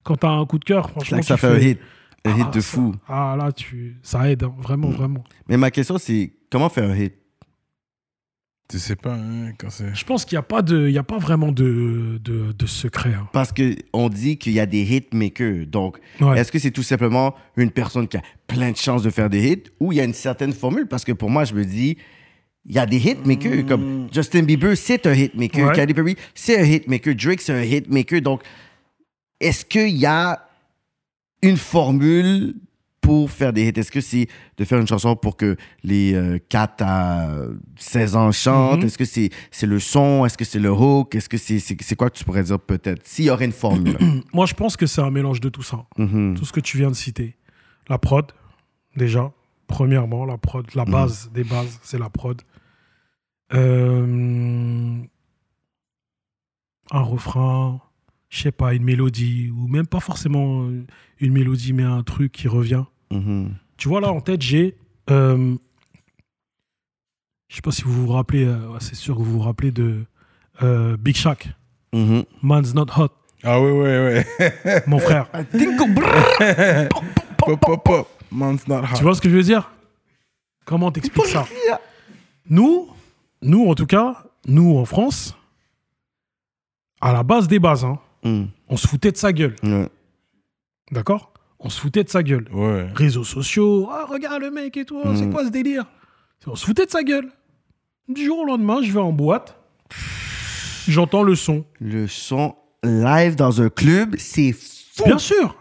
Quand t'as un coup de cœur, franchement. là que ça fait un hit. Un hit Ah, de ça- fou. Ah là, tu... ça aide, hein, vraiment, Mm. vraiment. Mais ma question, c'est comment faire un hit? Tu sais pas, hein, quand c'est. Je pense qu'il n'y a, pas de- il y a pas vraiment de, de, de secret. hein. Parce qu'on dit qu'il y a des hitmakers. Donc, Ouais. est-ce que c'est tout simplement une personne qui a plein de chances de faire des hits ou il y a une certaine formule? Parce que pour moi, je me dis, il y a des hitmakers. Comme Justin Bieber, c'est un hitmaker. Ouais. Katy Perry, c'est un hitmaker. Drake, c'est un hitmaker. Donc, est-ce qu'il y a une formule pour faire des hits? Est-ce que c'est de faire une chanson pour que les euh, 4 à 16 ans chantent? Mhm. Est-ce que c'est c'est le son? Est-ce que c'est le hook? Est-ce que c'est c'est quoi que tu pourrais dire peut-être? S'il y aurait une formule. Moi, je pense que c'est un mélange de tout ça. Mhm. Tout ce que tu viens de citer. La prod, déjà. Premièrement, la prod, la base des bases, c'est la prod. Euh, un refrain, je sais pas, une mélodie, ou même pas forcément une mélodie, mais un truc qui revient. Mhm. Tu vois, là, en tête, j'ai. euh, je sais pas si vous vous rappelez, euh, c'est sûr que vous vous rappelez de euh, Big Shaq, Mhm. Man's Not Hot, Ah ouais, ouais, ouais. mon frère. pop, pop, pop. Man's not hot. Tu vois ce que je veux dire? Comment t'expliques ça? Nous, nous en tout cas, nous en France, à la base des bases, hein, Mhm. on se foutait de sa gueule. D'accord? On se foutait de sa gueule. Ouais. Réseaux sociaux, ah, regarde le mec et tout, c'est Mm. quoi ce délire? On se foutait de sa gueule. Du jour au lendemain, je vais en boîte, j'entends le son. Le son live dans un club, c'est fou. Bien sûr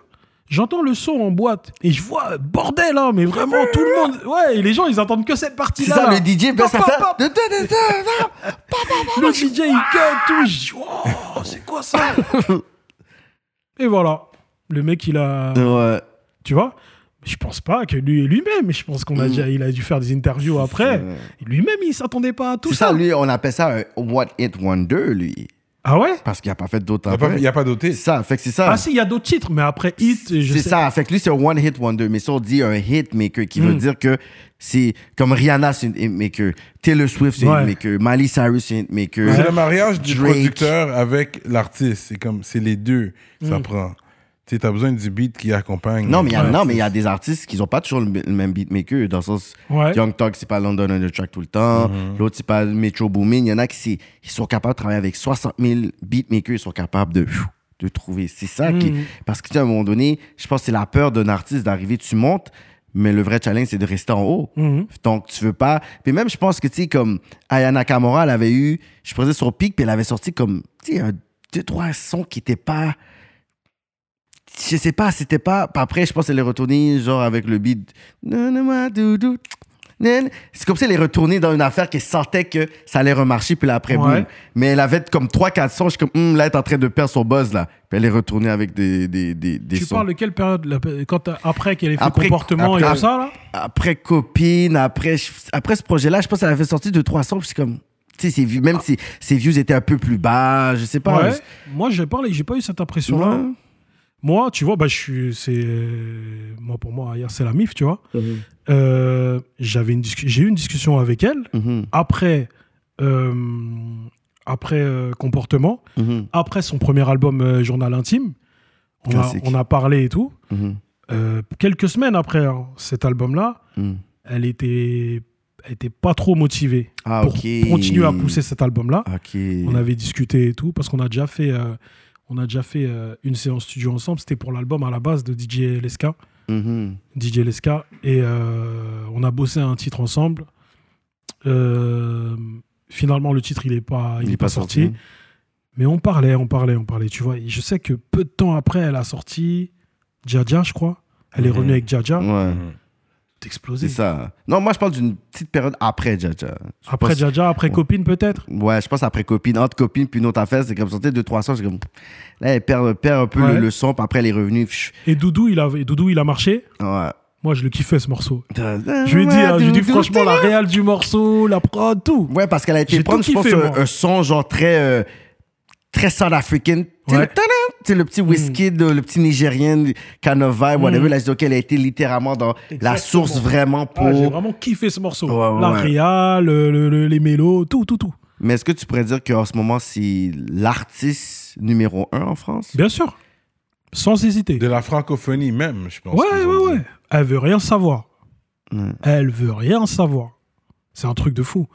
J'entends le son en boîte et je vois bordel, hein, mais vraiment tout le monde. Ouais, et les gens ils attendent que cette C'est partie-là. ça, là. le DJ, ça Le DJ il cut tout. Oh, c'est quoi ça? Et voilà. Le mec il a. Ouais. Tu vois? Je pense pas que lui lui-même, je pense qu'on a Mm. déjà, il a dû faire des interviews après. Lui-même il s'attendait pas à tout ça. ça, lui, on appelle ça un What It Wonder, lui. Ah ouais? Parce qu'il n'a pas fait d'autres Il n'y a, pas- après. y a pas d'autre C'est hit. ça, fait que c'est ça. Ah si, il y a d'autres titres, mais après Hit, je C'est sais. ça, fait que lui, c'est un One Hit Wonder. Mais ça, on dit un hitmaker, qui veut Mm. dire que c'est comme Rihanna, c'est une hitmaker. Taylor Swift, c'est Ouais. un hitmaker. Miley Cyrus, c'est un hitmaker. C'est le mariage du Drake. producteur avec l'artiste. C'est comme, c'est les deux. Ça Mm. prend. Tu sais, t'as besoin du beat qui accompagne. Non, mais il y a- Ouais. non, mais il y a des artistes qui n'ont pas toujours le, le même beatmaker. Dans le sens, Ouais. Young Thug, c'est pas London on the track tout le temps. Mhm. L'autre, c'est pas Metro Boomin. Il y en a qui c'est- ils sont capables de travailler avec 60 000 beatmakers. Ils sont capables de, de trouver. C'est ça qui. Mhm. Parce que, à un moment donné, je pense que c'est la peur d'un artiste d'arriver, tu montes, mais le vrai challenge, c'est de rester en haut. Mhm. Donc, tu veux pas. Puis même, je pense que, tu sais, comme Aya Nakamura, elle avait eu, je posais son pic, puis elle avait sorti comme, tu sais, un, deux, trois sons qui étaient pas. Je sais pas, c'était pas. Après, je pense qu'elle est retournée, genre, avec le beat. C'est comme si elle est retournée dans une affaire qu'elle sentait que ça allait remarcher, puis là, après, Ouais. boum. Mais elle avait comme trois, quatre sons. Je suis comme, Hum, là, elle est en train de perdre son buzz, là. Puis elle est retournée avec des, des, des, des Tu sons. parles de quelle période quand Après qu'elle ait fait Après- comportement et tout ça, là? Après copine, après, je- après ce projet-là, je pense qu'elle avait sorti deux, trois sons, puis c'est comme, tu sais, même si ses views étaient un peu plus bas, je sais pas. Ouais. Moi, j'ai parlé, j'ai pas eu cette impression-là. Ouais. Moi, tu vois, bah, je suis, c'est, moi pour moi, hier, c'est la mif, tu vois. Mhm. Euh, j'avais une j'ai eu une discussion avec elle Mhm, après, euh, après euh, comportement, mhm, après son premier album Journal intime. On a, on a parlé et tout. quelques semaines après hein, cet album-là, elle était, elle était pas trop motivée Ah, pour ok. continuer à pousser cet album-là. On avait discuté et tout parce qu'on a déjà fait, On a déjà fait euh, une séance studio ensemble. C'était pour l'album à la base de DJ LSK. Mhm. DJ LSK. Et euh, on a bossé un titre ensemble. Euh, finalement, le titre, il n'est pas, il est pas sorti. Mais on parlait, on parlait, on parlait. Tu vois, Et je sais que peu de temps après, elle a sorti Jaja, je crois. Elle est Mhm. revenue avec Jaja. Ouais, Tout explosé. c'est ça. Non, moi, je parle d'une petite période après Jaja. Après Jaja, après Copine, peut-être? Ouais, je pense après copine, entre copine, puis une autre affaire, c'est comme ça, deux, trois sons, comme. Là, elle perd, perd un peu Ouais. le, le son, puis après, elle est revenue. Et Doudou, il a, et Doudou, il a marché? Ouais. Moi, je le kiffais, ce morceau. Je lui ai dit, hein, je lui ai dit franchement, la réal du morceau, la prod, tout. Ouais, parce qu'elle a été prendre, je pense, un, un son genre très. euh, très South African. Ouais. le petit whisky, de- le petit Nigérien, vibe, whatever. Mm. Là, je dis, OK, elle a été littéralement dans la source vraiment pour. Ah, J'ai vraiment kiffé ce morceau. Ouais, ouais, la ouais. réal, le- le- le- les mélos, tout, tout, tout. Mais est-ce que tu pourrais dire qu'en ce moment, c'est l'artiste numéro un en France? Bien sûr. Sans hésiter. De la francophonie même, je pense. Ouais, ouais, ouais. Elle veut rien savoir. Ouais. Elle veut rien savoir. C'est un truc de fou.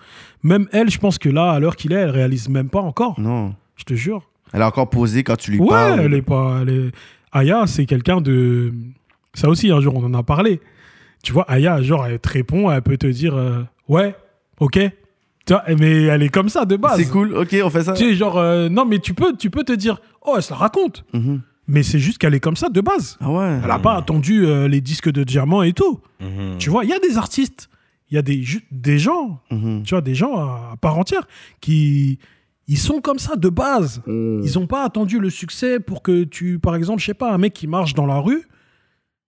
Même elle, je pense que là, à l'heure qu'il est, elle réalise même pas encore. Non. Je te jure. Elle a encore posé quand tu lui Ouais, parles. elle est pas. elle est- Aya, c'est quelqu'un de. Ça aussi, un jour, on en a parlé. Tu vois, Aya, genre, elle te répond, elle peut te dire euh, Ouais, ok. Tu vois, mais elle est comme ça de base. C'est cool, ok, on fait ça. Tu sais, genre, euh, non, mais tu peux, tu peux te dire Oh, elle se la raconte. Mhm. Mais c'est juste qu'elle est comme ça de base. Ah ouais. Elle n'a pas attendu euh, les disques de diamant et tout. Mhm. Tu vois, il y a des artistes, il y a des, gens, Mhm. tu vois, des gens à, à part entière qui ils sont comme ça de base. Mhm. Ils n'ont pas attendu le succès pour que tu, par exemple, je sais pas, un mec qui marche dans la rue,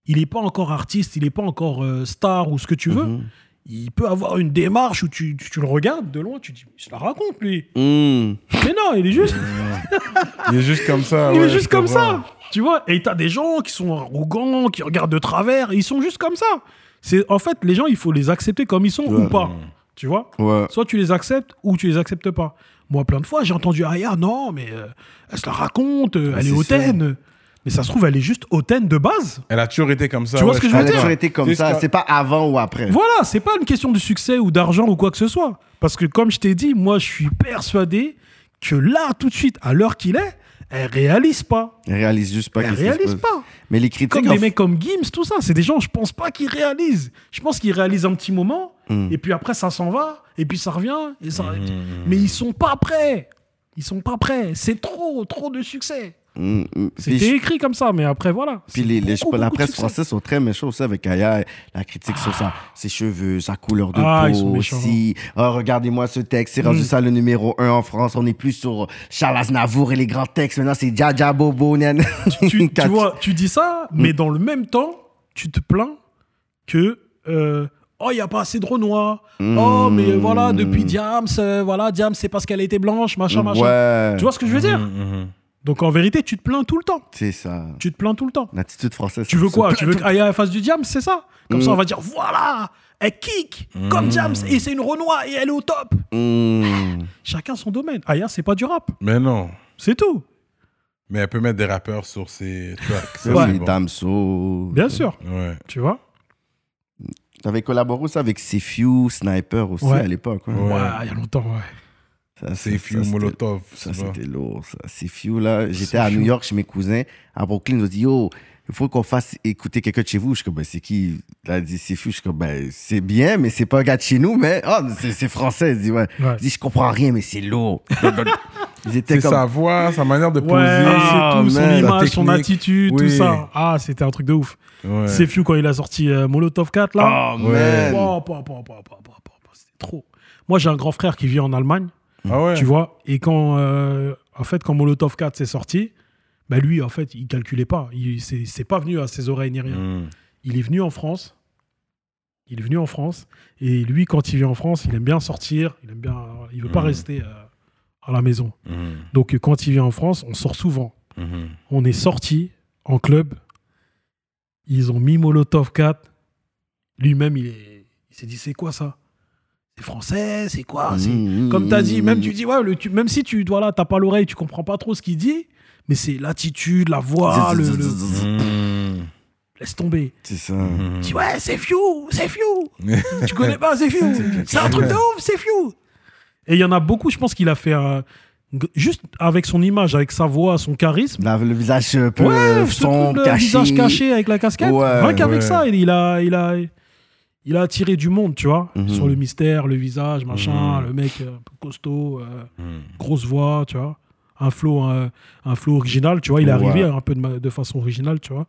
il n'est pas encore artiste, il n'est pas encore euh, star ou ce que tu veux. Mhm. Il peut avoir une démarche où tu, tu, tu le regardes de loin, tu dis, il se la raconte lui. Mhm. Mais non, il est juste, Il est juste comme ça. il ouais, est juste comme comprends. ça. Tu vois, et t'as des gens qui sont arrogants, qui regardent de travers, ils sont juste comme ça. C'est en fait les gens, il faut les accepter comme ils sont Ouais. ou pas. Tu vois Ouais. Soit tu les acceptes ou tu les acceptes pas. Moi, plein de fois, j'ai entendu Aya, non, mais euh, elle se la raconte, euh, elle est hautaine. Mais ça se trouve, elle est juste hautaine de base. Elle a toujours été comme ça. Tu vois ouais, ce que je veux Elle a dire toujours été comme ça. C'est pas avant ou après. Voilà, c'est pas une question de succès ou d'argent ou quoi que ce soit. Parce que comme je t'ai dit, moi, je suis persuadé que là, tout de suite, à l'heure qu'il est, elle réalise pas. Elle réalise juste pas Elle réalise pas. Mais les critiques. Comme des f- mecs comme Gims, tout ça, c'est des gens, je pense pas qu'ils réalisent. Je pense qu'ils réalisent un petit moment, Mm. et puis après, ça s'en va, et puis ça revient, et ça... Mhm. Mais ils sont pas prêts. Ils sont pas prêts. C'est trop, trop de succès. Mm, mm. C'était écrit comme ça, mais après, voilà. Puis les, les- beaucoup, la presse française sont très méchants aussi avec Aya. La critique sur sa, ses cheveux, sa couleur de Ah, peau aussi. Ah, Regardez-moi ce texte. C'est rendu Mm. ça le numéro un en France. On n'est plus sur Charles Aznavour et les grands textes. Maintenant, c'est Jaja Bobo. nan. tu, tu Catch. vois, tu dis ça, Mm. mais dans le même temps, tu te plains que euh, oh, il n'y a pas assez de Renoir. Oh, mais voilà, depuis Diams, euh, voilà, Diams, c'est parce qu'elle était blanche, machin, machin. Ouais. Tu vois ce que je veux dire? Mhm, mhm. Donc en vérité, tu te plains tout le temps. C'est ça. Tu te plains tout le temps. L'attitude française. Tu veux quoi? Tu veux qu'Aya fasse du Diams, c'est ça? Comme ça, Mm. on va dire voilà, elle kick comme Diams et c'est une Renoir et elle est au top. Mm. Chacun son domaine. Aya, c'est pas du rap, Mais non. c'est tout. Mais elle peut mettre des rappeurs sur ses tracks. C'est bon. Damso. Bien sûr, Ouais. tu vois? T'avais collaboré aussi avec Sefiu, Sniper aussi Ouais. à l'époque. hein. Ouais. Ouais, il y a longtemps, ouais. Ça, C'est Few Molotov. Ça, c'était lourd, ça. C'est Few, là. J'étais à. New York chez mes cousins. À Brooklyn, ils ont dit, yo, il faut qu'on fasse écouter quelqu'un de chez vous. Je suis comme, ben, c'est qui il dit, c'est Few. Je suis comme, ben, c'est bien, mais c'est pas un gars de chez nous, mais, oh, c'est français. Il dit, ouais. Dit, je comprends rien, mais c'est lourd. Ils étaient C'est comme. sa voix, sa manière de poser. Ouais, Ah, son image, son attitude, tout ça. Ah, c'était un truc de ouf. Ouais. C'est Few quand il a sorti euh, Molotov 4, là. Oh, man. Oh, pa, pa, pa, pa, pa, pa, pa, C'était trop. Moi, j'ai un grand frère qui vit en Allemagne, Ah ouais. tu vois. Et quand, euh, en fait, quand Molotov 4 s'est sorti, bah lui, en fait, il calculait pas. Il c'est pas venu à ses oreilles ni rien. Mhm. Il est venu en France. Il est venu en France. Et lui, quand il vient en France, il aime bien sortir. Il aime bien. Il veut pas Mhm. rester euh, à la maison. Mhm. Donc, euh, quand il vient en France, on sort souvent. On est sorti en club. Ils ont mis Molotov 4. Lui-même, il s'est dit c'est quoi ça? C'est français C'est quoi C'est- Mmh, Comme tu as dit, mmh, même mmh. tu dis ouais, le- tu- même si tu dois là, t'as pas l'oreille, tu comprends pas trop ce qu'il dit, mais c'est l'attitude, la voix, le, le- laisse tomber. C'est ça. Tu dis ouais, c'est Few, c'est Few. tu connais pas, c'est Few. C'est un truc de ouf, c'est Few. Et il y en a beaucoup, je pense qu'il a fait G- Juste avec son image, avec sa voix, son charisme. Là, le visage un peu Ouais, euh, ce sombre, truc, le caché. visage caché avec la casquette. Ouais, Rien qu'avec ouais. ça, il, il a, il, a, il a attiré du monde, tu vois. Mhm. Sur le mystère, le visage, machin, Mhm. le mec euh, un peu costaud, euh, Hmm. grosse voix, tu vois. Un flow, un, un flow original, tu vois. Il est Ouais. arrivé un peu de, façon originale, tu vois.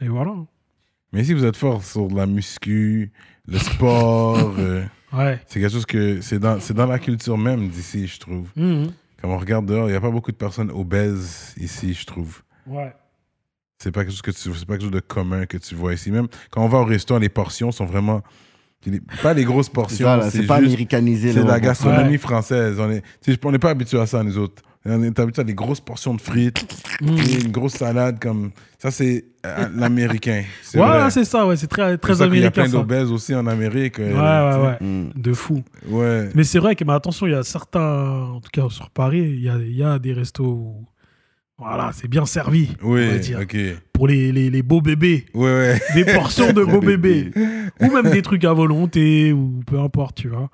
Et voilà. Mais si vous êtes fort sur la muscu, le sport, euh, Ouais. c'est quelque chose que c'est dans, dans la culture même d'ici, je trouve. Mhm. Quand on regarde dehors, il n'y a pas beaucoup de personnes obèses ici, je trouve. Ouais. C'est pas quelque chose que tu, c'est pas quelque chose de commun que tu vois ici. Même quand on va au restaurant, les portions sont vraiment pas les grosses portions. C'est pas juste- américanisé. c'est la on- gastronomie Ouais. française. On est, on n'est pas habitué à ça nous autres. On est habitué à des grosses portions de frites, et une grosse salade comme ça. C'est euh, l'américain. C'est Ouais, ouais, c'est ça, ouais. C'est très, C'est très ça qu'il y a américain, plein d'obèses aussi en Amérique. euh, Ouais, ouais, ouais. Mm. De fou. ouais. Ouais. Mais c'est vrai que, mais attention, il y a certains, en tout cas sur Paris, il y a, il y a des restos où, voilà, c'est bien servi, on va Oui, dire. Pour les, les, les beaux bébés, Ouais, ouais. des portions de beaux bébés. ou même des trucs à volonté, ou peu importe, tu vois.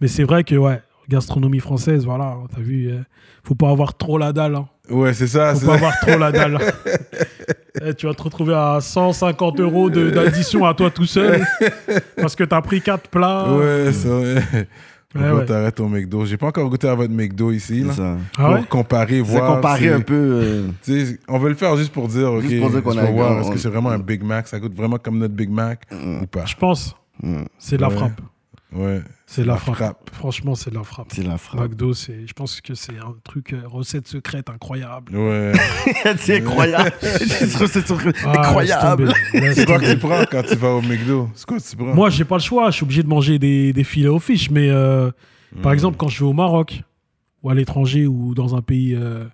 Mais c'est vrai que, ouais, gastronomie française, voilà, t'as vu, euh, faut pas avoir trop la dalle. Hein. Ouais, c'est ça. Faut pas ça. avoir trop la dalle. Eh, tu vas te retrouver à 150 euros d'addition à toi tout seul parce que t'as pris quatre plats. Ouais, c'est vrai. Ouais, Pourquoi ouais. t'arrêtes au McDo J'ai pas encore goûté à votre McDo ici. Là, C'est ça. Ah pour ouais comparer, C'est voir. comparer un peu. euh, on veut le faire juste pour dire, ok, Juste pour dire qu'on est-ce a- voir, on- est-ce que c'est vraiment un Big Mac Ça coûte vraiment comme notre Big Mac ou pas Je pense. C'est de la Ouais. frappe. Ouais. C'est de la, La frappe. frappe. Franchement, c'est de la frappe. C'est la frappe. McDo, c'est, je pense que c'est un truc, euh, recette secrète incroyable. Ouais. c'est incroyable. c'est c'est- c'est Ah, incroyable. c'est quoi que tu prends quand tu vas au McDo C'est quoi que tu prends? Moi, j'ai pas le choix. Je suis obligé de manger des, des filets aux fiches. Mais euh, Hmm. par exemple, quand je vais au Maroc ou à l'étranger ou dans un pays euh,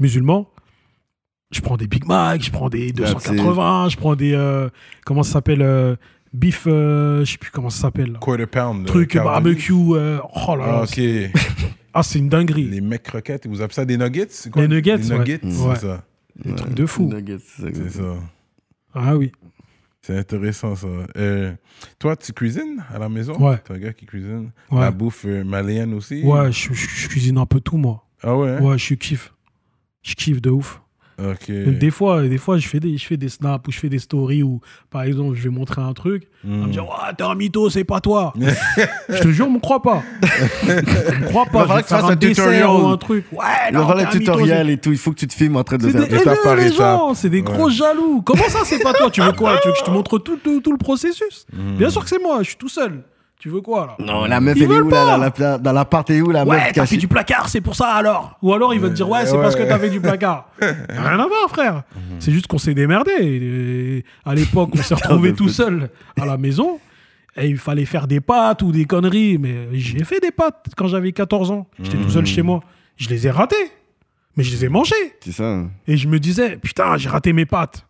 musulman, je prends des Big Mac, je prends des 280, je prends des. euh, comment ça s'appelle euh, Beef, euh, je sais plus comment ça s'appelle. là. Quarter pound. Truc euh, carbo. barbecue. euh, oh là là. Ah, ok. c'est- Ah, c'est une dinguerie. Les mecs croquettes, vous appelez ça des nuggets c'est quoi? Les nuggets, Des ouais. nuggets, c'est Ouais. ça. Des trucs de fou. Nuggets, c'est ça. Ah oui. C'est intéressant ça. Euh, toi, tu cuisines à la maison? Ouais. T'es un gars qui cuisine? Ouais. La bouffe euh, malienne aussi? Ouais, je, je- je cuisine un peu tout, moi. Ah ouais hein? Ouais, je kiffe. Je kiffe de ouf. Même des fois, des fois je, fais des, je fais des snaps ou je fais des stories où, par exemple, je vais montrer un truc. On va Hmm. me dire, ouais, t'es un mytho, c'est pas toi. je te jure, on me croit pas. on me croit Il va pas. Falloir vais que tu fasses un tutorial. ou un truc. Ouais, Il va non, voir t'es le un mytho, tutoriel et tout. Il faut que tu te filmes en train de faire. des Étape par haineux, les étape. gens, c'est des Ouais. gros jaloux. Comment ça, c'est pas toi? Tu veux quoi? Tu veux que je te montre tout, tout, tout le processus? Hmm. Bien sûr que c'est moi, je suis tout seul. Tu veux quoi, là? Non, la meuf, Ils elle est veulent où là pas. Dans la- Dans l'appart, elle est où la Ouais, meuf t'as cachée fait du placard, c'est pour ça alors. Ou alors il va te dire ouais, c'est Ouais. parce que t'as fait du placard. Rien à voir, frère. C'est juste qu'on s'est démerdé. Et à l'époque, on s'est retrouvé tout seul à la maison. Et il fallait faire des pâtes ou des conneries. Mais j'ai fait des pâtes quand j'avais 14 ans. J'étais tout seul chez moi. Je les ai ratées. Mais je les ai mangées. C'est ça. Et je me disais, putain, j'ai raté mes pâtes.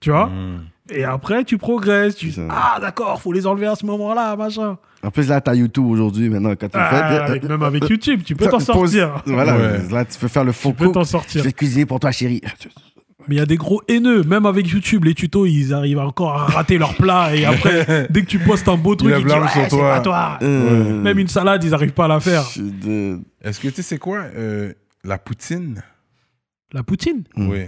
Tu vois? Hmm. Et après, tu progresses. Tu... Ah, d'accord, faut les enlever à ce moment-là, machin. En plus, là, t'as YouTube aujourd'hui maintenant. Quand tu le Ah, fais. avec- même avec YouTube, tu peux t'en sortir. Voilà, Ouais. là, tu peux faire le faux Tu peux t'en Je sortir. vais cuisiner pour toi, chérie. Mais il y a des gros haineux, même avec YouTube, les tutos, ils arrivent encore à rater leur plat et après, dès que tu postes un beau truc, ils disent ouais, c'est toi. pas toi. Euh, Même une salade, ils arrivent pas à la faire. je de- Est-ce que tu sais c'est quoi euh, la poutine? La poutine? Mm. Oui.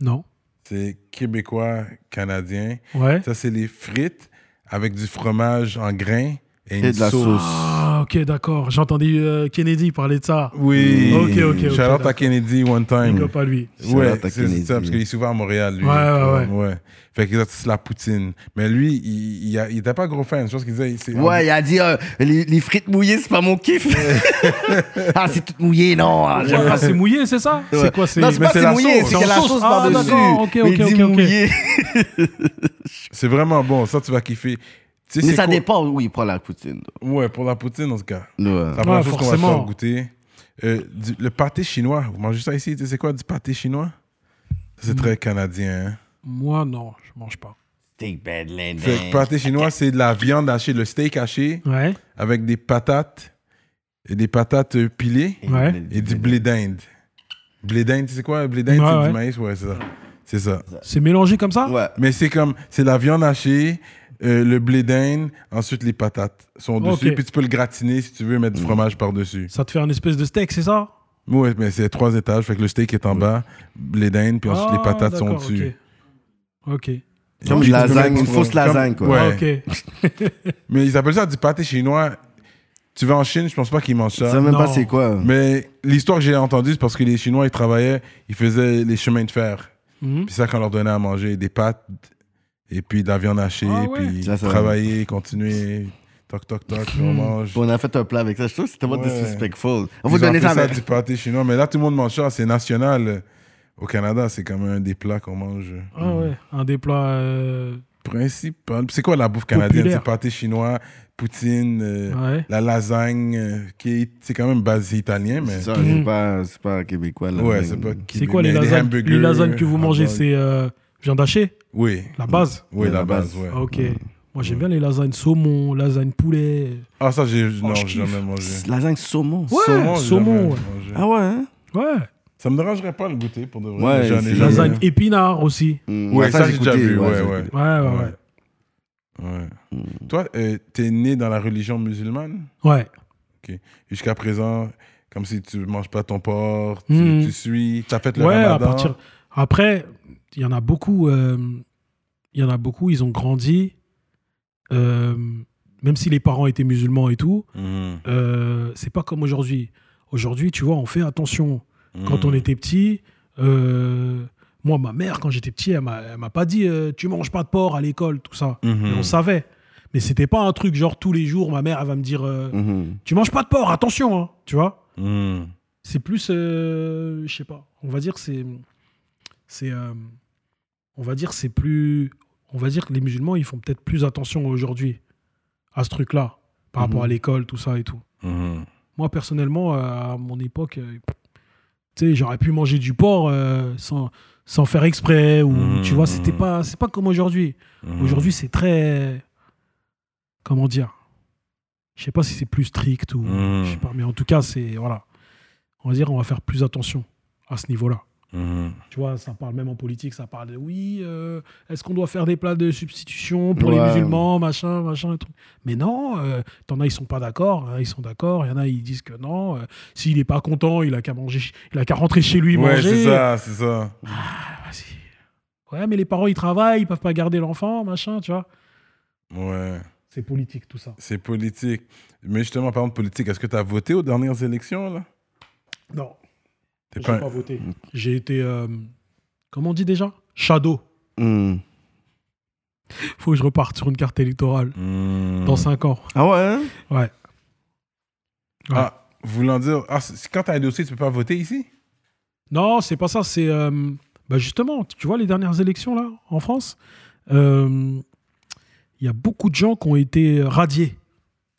Non. C'est québécois, canadien. Ouais. Ça, c'est les frites avec du fromage en grains et, Et une de la sauce. Ah, ok, d'accord. J'ai entendu euh, Kennedy parler de ça. Oui. Ok, ok, ok, Shout out à. Kennedy one time. Big up à lui. Shout Ouais, out à c'est ça, parce qu'il est souvent à Montréal, lui. Ouais, ouais, Fait que c'est la poutine. Mais lui, il, il, a- il était pas gros fan. Je pense qu'il disait. Ouais, il a dit euh, les, les frites mouillées, c'est pas mon kiff. ah, c'est tout mouillé, non. ah, Ah, c'est mouillé, c'est ça? Ouais. C'est quoi C'est Non, c'est pas c'est c'est la mouillé, sauce. c'est qu'il y a la sauce. Ah, par-dessus. d'accord, ok, ok, il. C'est vraiment bon. Ça, tu vas kiffer. Mais c'est ça quoi- dépend où il prend la poutine. Ouais, pour la poutine, en tout cas. Ouais. C'est la première Ouais, chose qu'on va faire goûter. Euh, du- le pâté chinois. Vous mangez ça ici? Tu sais c'est quoi du pâté chinois? Ça, C'est très canadien. hein. Moi, non, je mange pas. Steak bad Fait que pâté chinois, c'est de la viande hachée, le steak haché Ouais. avec des patates et des patates euh, pilées Ouais. et du blé d'Inde. Blé d'Inde, tu sais quoi? Blé d'Inde, Ouais, c'est ouais. du maïs, ouais, c'est ça. C'est ça. C'est mélangé comme ça? Ouais. Mais c'est comme, c'est la viande hachée euh, le blé d'Inde, ensuite les patates sont dessus, Ok. puis tu peux le gratiner si tu veux mettre du fromage par-dessus. Ça te fait un espèce de steak, c'est ça? Ouais, mais c'est trois étages, fait que le steak est en bas, blé d'Inde, puis ensuite les Ah, patates sont d'accord, dessus. Ok. Ok. Comme une lasagne, une fausse lasagne, quoi. Ouais. Ok. Mais ils appellent ça du pâté chinois. Tu vas en Chine, je pense pas qu'ils mangent Je ça. sais même pas Non. c'est quoi. Mais l'histoire que j'ai entendue, c'est parce que les Chinois, ils travaillaient, ils faisaient les chemins de fer. Mhm. Puis ça, qu'on leur donnait à manger, des pâtes, et puis de la viande hachée, Ah ouais. puis Ça, ça- travailler, continuer, toc, toc, toc, on mange. On a fait un plat avec ça. Je trouve que c'était vraiment Ouais. disrespectful. On vous donnait ça ça avec. du pâté chinois, mais là, tout le monde mange ça, c'est national. Au Canada, c'est comme un des plats qu'on mange. Ah ouais, un des plats. euh, Principal. C'est quoi la bouffe canadienne? C'est pâté chinois, poutine, euh, Ouais. la lasagne, euh, qui est, c'est quand même basé italien, mais. C'est ça, c'est pas, c'est pas québécois. Là, Ouais, mais- c'est pas. C'est quoi les lasagnes? Les lasagnes que vous mangez, hot dog. c'est euh, viande hachée? Oui. La base? Oui, la la base, base. ouais. Ah, Ok. Moi, j'aime bien les lasagnes saumon, lasagne poulet. Ah, ça, j'ai. non, je j'ai kiffe. jamais mangé. Lasagne saumon. Ouais, Saumon, saumon, ouais. mangé. Ah ouais, hein? Ouais. Ça me dérangerait pas le goûter pour de vrai. Ouais, jamais- Lasagne épinard aussi. Ouais, ça, j'ai déjà vu, ouais, ouais. Ouais, ouais, ouais. Ouais. Mm. Toi, euh, t'es né dans la religion musulmane? Ouais. jusqu'à présent, comme si tu manges pas ton porc, tu, Mhm. tu suis, t'as fait le Ouais, à partir. Après, il y en a beaucoup. euh, Il y en a beaucoup, ils ont grandi. euh, même si les parents étaient musulmans et tout, Mhm. euh, c'est pas comme aujourd'hui. Aujourd'hui, tu vois, on fait attention. Quand Mhm. on était petit, euh, moi, ma mère, quand j'étais petit, elle m'a pas dit tu manges pas de porc à l'école, tout ça. Mhm. Mais on savait. Mais c'était pas un truc genre tous les jours, ma mère, elle va me dire Mhm. tu manges pas de porc, attention, hein, tu vois. Mhm. C'est plus, je sais pas, on va dire c'est, c'est, on va dire c'est plus, on va dire que les musulmans ils font peut-être plus attention aujourd'hui à ce truc-là par rapport Mhm. à l'école, tout ça et tout. Mhm. Moi personnellement, euh, à mon époque, euh, tu sais, j'aurais pu manger du porc euh, sans, sans faire exprès ou Mhm, tu vois, c'était mhm. pas, c'est pas comme aujourd'hui. Mhm. Aujourd'hui, c'est très, comment dire, je sais pas si c'est plus strict ou, Mhm. je sais pas, mais en tout cas, c'est voilà, on va dire, on va faire plus attention à ce niveau-là. Mhm. Tu vois, ça parle même en politique, ça parle de oui, euh, est-ce qu'on doit faire des plats de substitution pour les Ouais. musulmans, machin, machin, et tout. Mais non, euh, t'en as, ils sont pas d'accord, hein, ils sont d'accord, il y en a, ils disent que non, euh, s'il est pas content, il a qu'à manger, il a qu'à rentrer chez lui Ouais, manger. c'est ça, c'est ça. Ah, vas-y. Ouais, mais les parents, ils travaillent, ils peuvent pas garder l'enfant, machin, tu vois. Ouais. C'est politique, tout ça. C'est politique. Mais justement, par exemple, politique, est-ce que tu as voté aux dernières élections, là? Non, j'ai pas... pas voté. J'ai été, euh, comment on dit déjà? Shadow. Mm. Faut que je reparte sur une carte électorale Mhm. dans 5 ans. Ah ouais, hein? Ouais. Ah, voulant dire... Ah, quand t'as un dossier, tu peux pas voter ici? Non, c'est pas ça. C'est euh, bah justement, tu vois les dernières élections là en France, euh, il y a beaucoup de gens qui ont été radiés.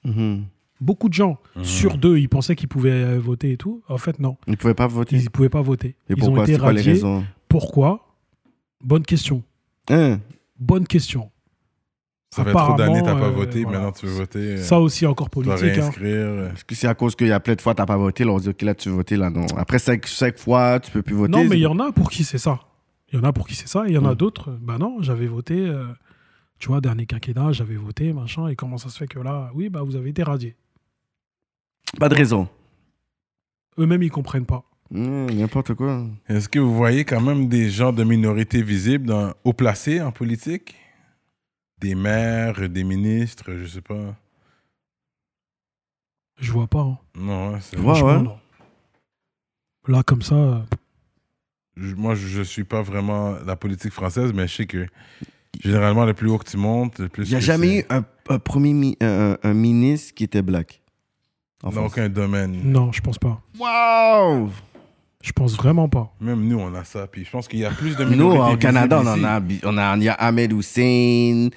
Mhm. Beaucoup de gens Mhm. sur deux, ils pensaient qu'ils pouvaient euh, voter et tout. En fait, non, Ils ne pouvaient pas voter. ils ne pouvaient pas voter. Et ils pourquoi? ont été C'est quoi les radiés. raisons? Pourquoi? Bonne question. Hein? Bonne question. Ça fait trop d'années t'as pas Apparemment, voté, euh, voilà. maintenant tu veux voter. euh, Ça aussi encore politique. hein. réinscrire. euh. Est-ce que c'est à cause qu'il y a plein de fois tu n'as pas voté, là, on dit, OK, là, tu veux voter, là, non. Après cinq, cinq fois, tu peux plus voter. Non, mais il y en a pour qui c'est ça. Il y en a pour qui c'est ça. Et il y en a Mm. d'autres, euh, bah non, j'avais voté, euh, tu vois, dernier quinquennat, j'avais voté, machin. Et comment ça se fait que là, oui, bah vous avez été radiés. Pas de raison. Eux-mêmes, ils comprennent pas. Hum, N'importe quoi. Est-ce que vous voyez quand même des gens de minorité visibles dans, haut placés en politique? Des maires, des ministres, je sais pas. Je vois pas. hein. Non, c'est- Ouais, ouais. non. Là, comme ça, euh, je- moi je suis pas vraiment la politique française, mais je sais que généralement le plus haut que tu montes, le plus. Il n'y a jamais eu un, un premier mi- un, un ministre qui était black. En dans France. aucun domaine. non, je pense pas. Wow! Je pense vraiment pas. Même nous, on a ça. Puis je pense qu'il y a plus de Nous, minorités au Canada, on en ici. a, on a, il y a Ahmed Hussein,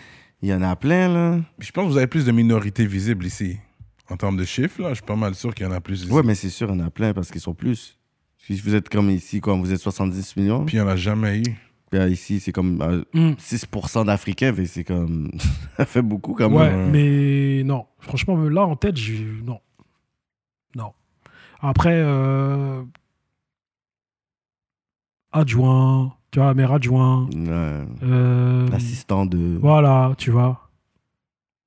il y en a plein, là. Puis je pense que vous avez plus de minorités visibles ici. En termes de chiffres, là, je suis pas mal sûr qu'il y en a plus ici. Ouais, mais c'est sûr, il y en a plein parce qu'ils sont plus. Si vous êtes comme ici, comme vous êtes 70 millions, Puis il n'y en a jamais eu. puis euh, ici, c'est comme euh, Hmm. 6% d'Africains, fait que c'est comme. ça fait beaucoup quand Ouais, même. mais non. Franchement, là, en tête, j'ai- non. Non. Après, euh, adjoint, tu vois, maire adjoint. Ouais. euh, L'assistant de. voilà, tu vois.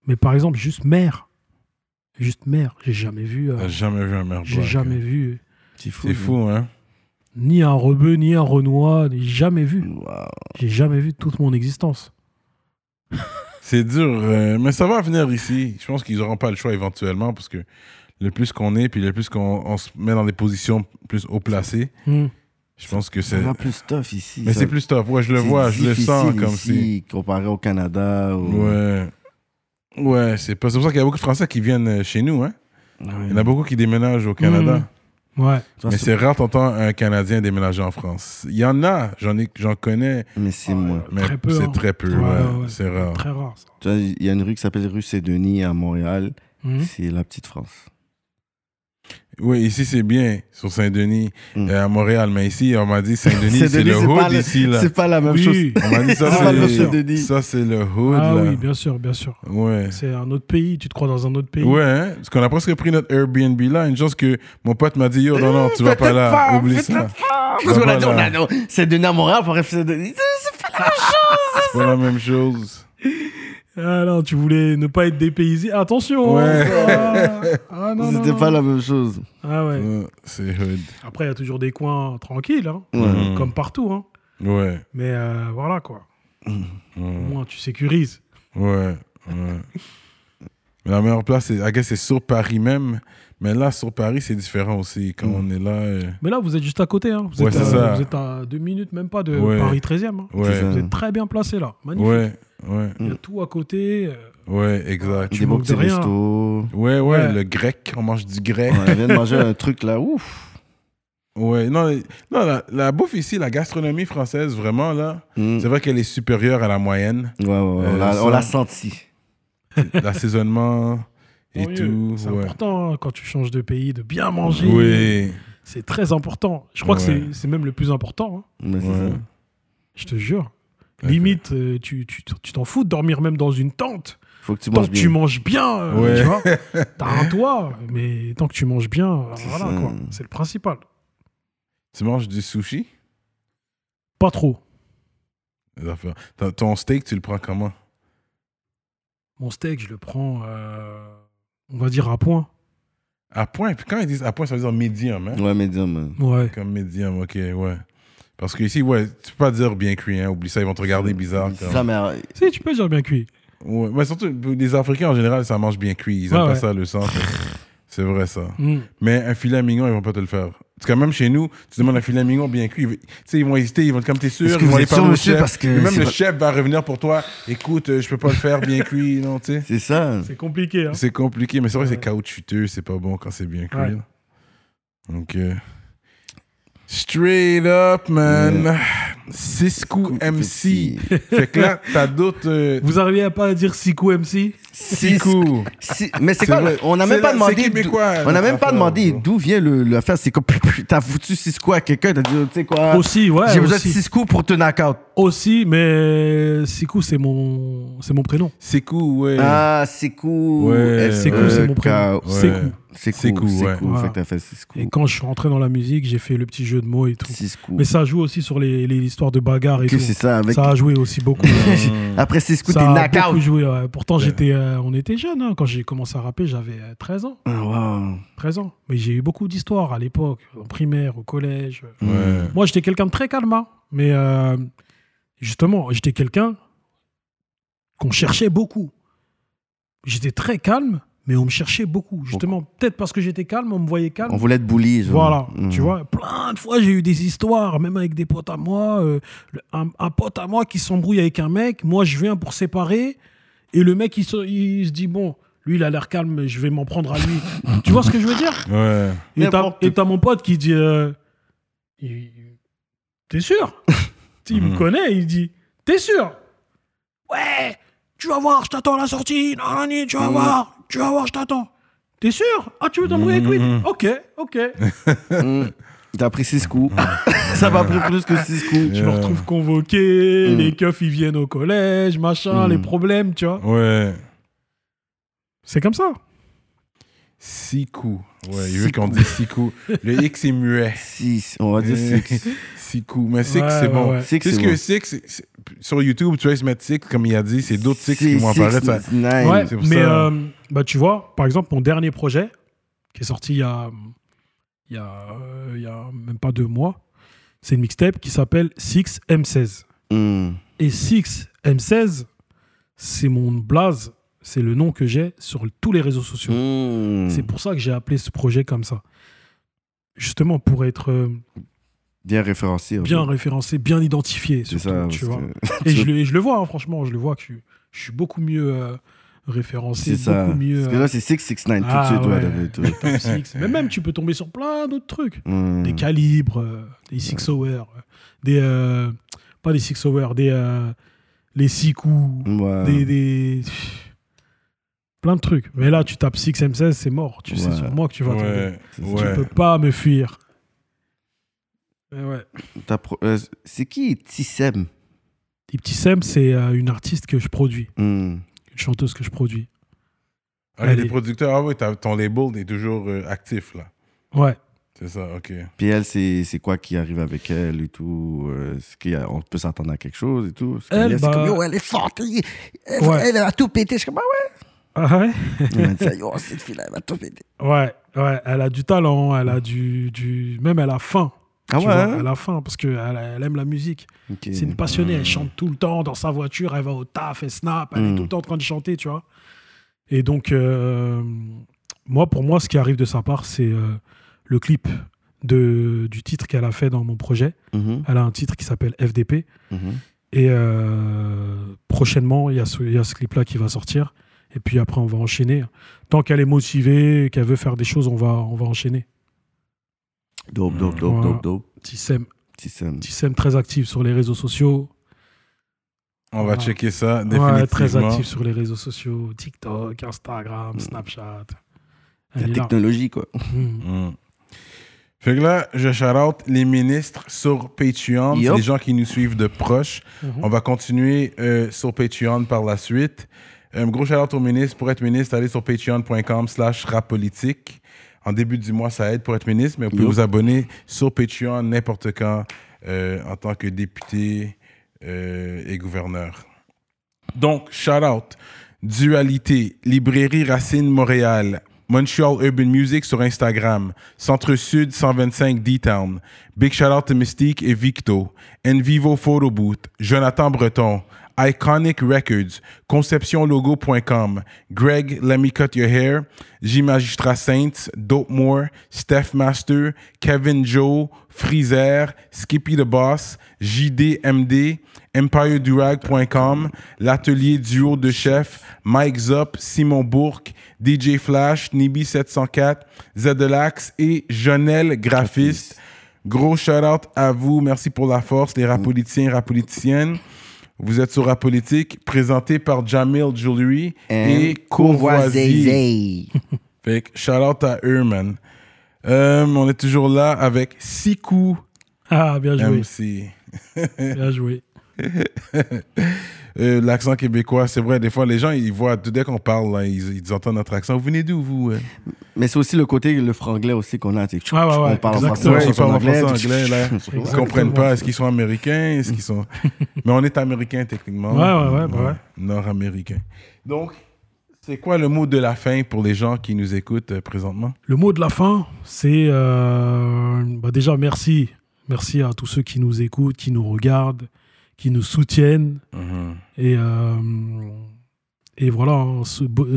Mais par exemple, juste mère. Juste mère. J'ai jamais vu. euh, T'as jamais vu un merde j'ai jamais vu. C'est fou. C'est fou, hein. Ni un rebeu, ni un renois. J'ai jamais vu. Wow. J'ai jamais vu de toute mon existence. C'est dur, euh, mais ça va venir ici. Je pense qu'ils n'auront pas le choix éventuellement parce que le plus qu'on est, puis le plus qu'on on se met dans des positions plus haut placées, Hmm. je pense que C'est c'est. vraiment plus tough ici. Mais Ça- c'est plus tough. Ouais, je le vois, je le sens comme si. ici, Comparé au Canada. ou- Ouais. Ouais, c'est pas- c'est pour ça qu'il y a beaucoup de Français qui viennent euh, chez nous. Hein. Ouais. Il y en a beaucoup qui déménagent au Canada. Ouais. Ça, Mais c'est- rare d'entendre un Canadien déménager en France. Il y en a, j'en ai- j'en connais, Mais c'est moi. mais Très peu, c'est hein. très peu. Ouais, ouais. ouais. C'est rare. Très rare, ça. Il y a une rue qui s'appelle rue Saint-Denis à Montréal. Hmm. C'est la petite France. Oui, ici c'est bien, sur Saint-Denis, Mm. euh, à Montréal. Mais ici, on m'a dit Saint-Denis, c'est le hood le- ici. Là. C'est pas la même Oui. chose. On m'a dit ça, C'est le le hood. Ah là. oui, bien sûr, bien sûr. Ouais. C'est un autre pays. Tu te crois dans un autre pays. Ouais, hein? parce qu'on a presque pris notre Airbnb là. Une chance que mon pote m'a dit Yo, non, non, tu vas pas là. pas, Oublie ça. Parce qu'on a pas dit, on là. a dit, Saint-Denis à Montréal, Saint-Denis. C'est pas la même chose. C'est pas la même chose. Ah non, tu voulais ne pas être dépaysé. Attention. Ouais. Ah, ah, non, non, C'était non. pas la même chose. Ah ouais. Ouais, c'est hood. Après, il y a toujours des coins tranquilles, hein, Ouais. Mhm. comme partout. Hein. Ouais, Mais euh, voilà quoi. Au ouais, moins, tu sécurises. ouais. ouais. Mais la meilleure place, c'est, I guess, c'est sur Paris même. Mais là, sur Paris, c'est différent aussi. Quand Mm. on est là. euh, Mais là, vous êtes juste à côté. Hein. Vous, Ouais, êtes c'est à, ça. vous êtes à deux minutes, même pas, de Ouais. Paris 13e. hein. Ouais, C'est ça. Vous êtes très bien placé là. Magnifique. ouais, ouais, Il y a tout à côté. euh, ouais, exact. Tu Des beaux petits restos. Ouais, ouais, Ouais. le grec, on mange du grec. On vient de manger un truc là, ouf. Ouais, non, non la, la bouffe ici, la gastronomie française, vraiment, là, Mm. c'est vrai qu'elle est supérieure à la moyenne. Ouais, ouais, Euh, on l'a senti. L'assaisonnement et tout. C'est ouais. important hein, quand tu changes de pays de bien manger. Oui, C'est très important. Je crois Ouais. que c'est- c'est même le plus important. hein. Mais c'est ouais. ça. Je te jure. Limite, euh, tu tu- tu t'en fous de dormir même dans une tente. Faut que tu Tant manges que bien. tu manges bien, euh, Ouais. tu vois. T'as un toit, mais tant que tu manges bien, euh, C'est voilà ça. quoi. C'est le principal. Tu manges du sushi? Pas trop. Les affaires. Ton- Ton steak, tu le prends comment? Mon steak, je le prends, euh, on va dire à point. À point? Puis quand ils disent à point, ça veut dire médium. Hein? Ouais, médium. Ouais. Comme médium, ok, ouais. Parce que ici, ouais, tu peux pas dire bien cuit, hein. Oublie ça, ils vont te regarder bizarre. Comme- ça, mais euh, Si, tu peux dire bien cuit. Ouais, mais surtout, les Africains en général, ça mange bien cuit. Ils aiment Ouais, pas ouais. ça, le sang. C'est vrai, ça. Mm. Mais un filet mignon, ils vont pas te le faire. Parce que même chez nous, tu demandes un filet mignon bien cuit. ils- Tu sais, ils vont hésiter, ils vont être comme t'es sûr, ils vont aller parler au chef. parce que Et même le pas- chef va revenir pour toi. Écoute, euh, je peux pas le faire bien cuit, non, tu sais. c'est ça. C'est compliqué. Hein. C'est compliqué, mais c'est vrai que Ouais. c'est caoutchouteux, c'est pas bon quand c'est bien cuit. Donc, euh, straight up, man. Cisco MC. fait que là, t'as d'autres. euh, Vous arrivez à pas dire Sikou MC Cisco. Si- mais c'est quoi vrai. le- On n'a même pas demandé. québécois, On n'a même pas affaire, demandé bro. d'où vient le- l'affaire. C'est comme t'as foutu Cisco à quelqu'un. T'as dit, tu sais quoi? Aussi, ouais. J'ai besoin de. Cisco pour te knock out. Aussi, mais Sikou, c'est mon, c'est mon prénom. Cisco, ouais. Ah, Cisco. Ouais, c'est mon prénom. Ouais. Cisco, Cisco. ouais. Fait Voilà. que t'as fait. Et quand je suis rentré dans la musique, j'ai fait le petit jeu de mots et tout. Cisco. Mais ça joue aussi sur les, les histoires de bagarre et Que tout. c'est ça. Avec... Ça a joué aussi beaucoup. Après Cisco, t'es ça a knock out. joué. ouais. Pourtant, j'étais, euh, on était jeunes. hein. Quand j'ai commencé à rapper, j'avais euh, 13 ans. Ah, wow. 13 ans. Mais j'ai eu beaucoup d'histoires à l'époque, en primaire, au collège. Ouais. Moi, j'étais quelqu'un de très calme. hein. Mais euh, justement, j'étais quelqu'un qu'on cherchait beaucoup. J'étais très calme, mais on me cherchait beaucoup. Justement, peut-être parce que j'étais calme, on me voyait calme. On voulait être bully. genre. Voilà, Mm. tu vois, plein de fois j'ai eu des histoires, même avec des potes à moi. euh, le- un, un pote à moi qui s'embrouille avec un mec, moi je viens pour séparer, et le mec il se, il se dit bon, lui il a l'air calme, je vais m'en prendre à lui. tu vois ce que je veux dire? Ouais. Et t'as mon pote qui dit euh, T'es sûr? Il me Mhm. connaît, il dit T'es sûr? Ouais, tu vas voir, je t'attends à la sortie. Non, non, non, tu vas Mhm. voir, tu vas voir, je t'attends. T'es sûr? Ah, tu veux t'embrouiller avec lui? Mhm. Ok, ok. Mm. T'as pris Cisco. ça m'a pris plus que Cisco. Je me retrouve convoqué, Mm. les keufs ils viennent au collège, machin, Mm. les problèmes, tu vois. Ouais. C'est comme ça. Siku. Ouais, il veut qu'on dise Siku. Le X est muet. Six, on va dire Euh, six. Siku. Mais Six, Ouais, c'est ouais, bon. C'est ce que bon. Six, c'est- c'est- sur YouTube, tu vas se mettre Six, comme il a dit, c'est d'autres Six qui Six, vont apparaître. Ouais, c'est pour mais ça. euh, bah, tu vois, par exemple, mon dernier projet, qui est sorti il y a, il y a, euh, il y a même pas deux mois, c'est une mixtape qui s'appelle 6M16. Hmm. Et 6M16, c'est mon blaze, c'est le nom que j'ai sur tous les réseaux sociaux. Hmm. C'est pour ça que j'ai appelé ce projet comme ça. Justement, pour être euh, Bien référencé. en bien fait. référencé, bien identifié. C'est surtout, ça. tu parce vois. que- Et je, le, et je le vois, hein, franchement, je le vois que je, je suis beaucoup mieux euh, référencé, C'est ça. beaucoup mieux. Parce que là, c'est 669 tout de Ah, suite. ouais, ouais. six. Mais même, tu peux tomber sur plein d'autres trucs. Hmm. Des calibres, euh, des six hours, euh, des. euh, pas des six hours, des. euh, les six coups, Ouais. des, des. Plein de trucs. Mais là, tu tapes 6M16, c'est mort. Tu sais Ouais. sur moi que tu vas tomber. Ouais, Tu ouais. peux pas me fuir. Ouais. C'est qui Tissem? Les petits Sem, c'est euh, une artiste que je produis, Hmm. Une chanteuse que je produis. Ah, a des Allez. producteurs, ah oui, ton label est toujours euh, actif, là. Ouais. C'est ça, ok. Puis elle, c'est c'est quoi qui arrive avec elle et tout euh, qu'on peut s'attendre à quelque chose et tout? Elle, bah- comme, yo, elle est forte. Elle, elle- Ouais. elle a tout pété. Je suis comme, ah Ah ouais? Ouais. Elle dit, yo, cette fille-là, elle va tout péter. Ouais, ouais, elle a du talent, elle a du, du... même elle a faim. Ah ouais vois, hein? Elle a faim parce qu'elle elle aime la musique. C'est une passionnée, Hmm. elle chante tout le temps dans sa voiture, elle va au taf, elle snap, elle est Mm. tout le temps en train de chanter, tu vois. Et donc, euh, moi, pour moi, ce qui arrive de sa part, c'est euh, le clip de, du titre qu'elle a fait dans mon projet. Mhm, Elle a un titre qui s'appelle FDP. mhm. Et euh, prochainement, il y a ce, ce clip-là qui va sortir. Et puis après, on va enchaîner. Tant qu'elle est motivée, qu'elle veut faire des choses, on va, on va enchaîner. Dope, dope, dope, Voilà. dope, dope. Tissem, Tissem. Tissem très actif sur les réseaux sociaux. On va checker ça, Ouais, définitivement. très actif sur les réseaux sociaux. TikTok, Instagram, Mm. Snapchat. La technologie, quoi. Mm. Mm. Fait que là, je shout out les ministres sur Patreon, Yup. les gens qui nous suivent de proche. Mhm. On va continuer euh, sur Patreon par la suite. Un gros shout out aux ministres. Pour être ministre, allez sur patreon.com slash rapolitique. En début du mois, ça aide pour être ministre, mais vous pouvez vous abonner sur Patreon n'importe quand euh, en tant que député euh, et gouverneur. Donc, shout out. Dualité, Librairie Racine Montréal, Montreal Urban Music sur Instagram, Centre Sud 125 D-Town, Big shout out to Mystique et Victo, Envivo Photo Booth, Jonathan Breton, Iconic Records, ConceptionLogo.com, Greg Let Me Cut Your Hair, J Magistrat Saints, Dope More, Steph Master, Kevin Joe, Freezer, Skippy the Boss, JDMD, EmpireDurag.com, l'atelier duo de chef, Mike Zop, Simon Bourque, DJ Flash, Nibi704, Zedelax et Jonel Graphiste. Gros shout out à vous. Merci pour la force, les rapolitiens et rapoliticiennes. Vous êtes sur Rapolitique, présenté par Jamil Jewelry et Courvoisier. Fait que shout out à eux, man. Euh, on est toujours là avec Siku Ah, bien joué. MC. Bien joué. Euh, L'accent québécois, c'est vrai, des fois, les gens, ils voient, dès qu'on parle, là, ils, ils entendent notre accent. Vous venez d'où, vous euh? Mais c'est aussi le côté, le franglais aussi qu'on a. tu sais, Ouais, ouais, ouais, on parle en français, ils parlent en anglais, français, anglais, là. Ils comprennent pas. Est-ce qu'ils sont américains Est-ce qu'ils sont. Mais on est américains, techniquement. Ouais, ouais, ouais, bah ouais. Nord-américains. Donc, c'est quoi le mot de la fin pour les gens qui nous écoutent euh, présentement? Le mot de la fin, c'est euh, bah déjà merci. Merci à tous ceux qui nous écoutent, qui nous regardent, qui nous soutiennent. Mhm. Et, euh, et voilà, hein,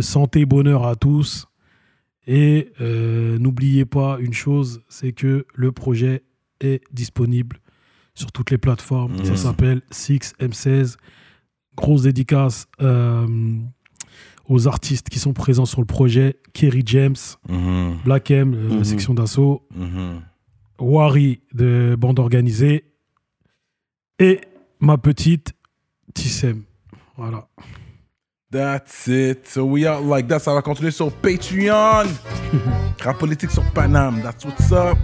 santé, bonheur à tous. Et euh, n'oubliez pas une chose, c'est que le projet est disponible sur toutes les plateformes. Ça s'appelle 6M16. Grosse dédicace euh, aux artistes qui sont présents sur le projet. Kerry James, Mhm. Black M, euh, Mhm. section d'assaut. Wari de bande organisée. Et ma petite Tissem. Voilà. That's it. So we are like that. Ça va continuer sur Patreon. Rap politique sur Paname. That's what's up.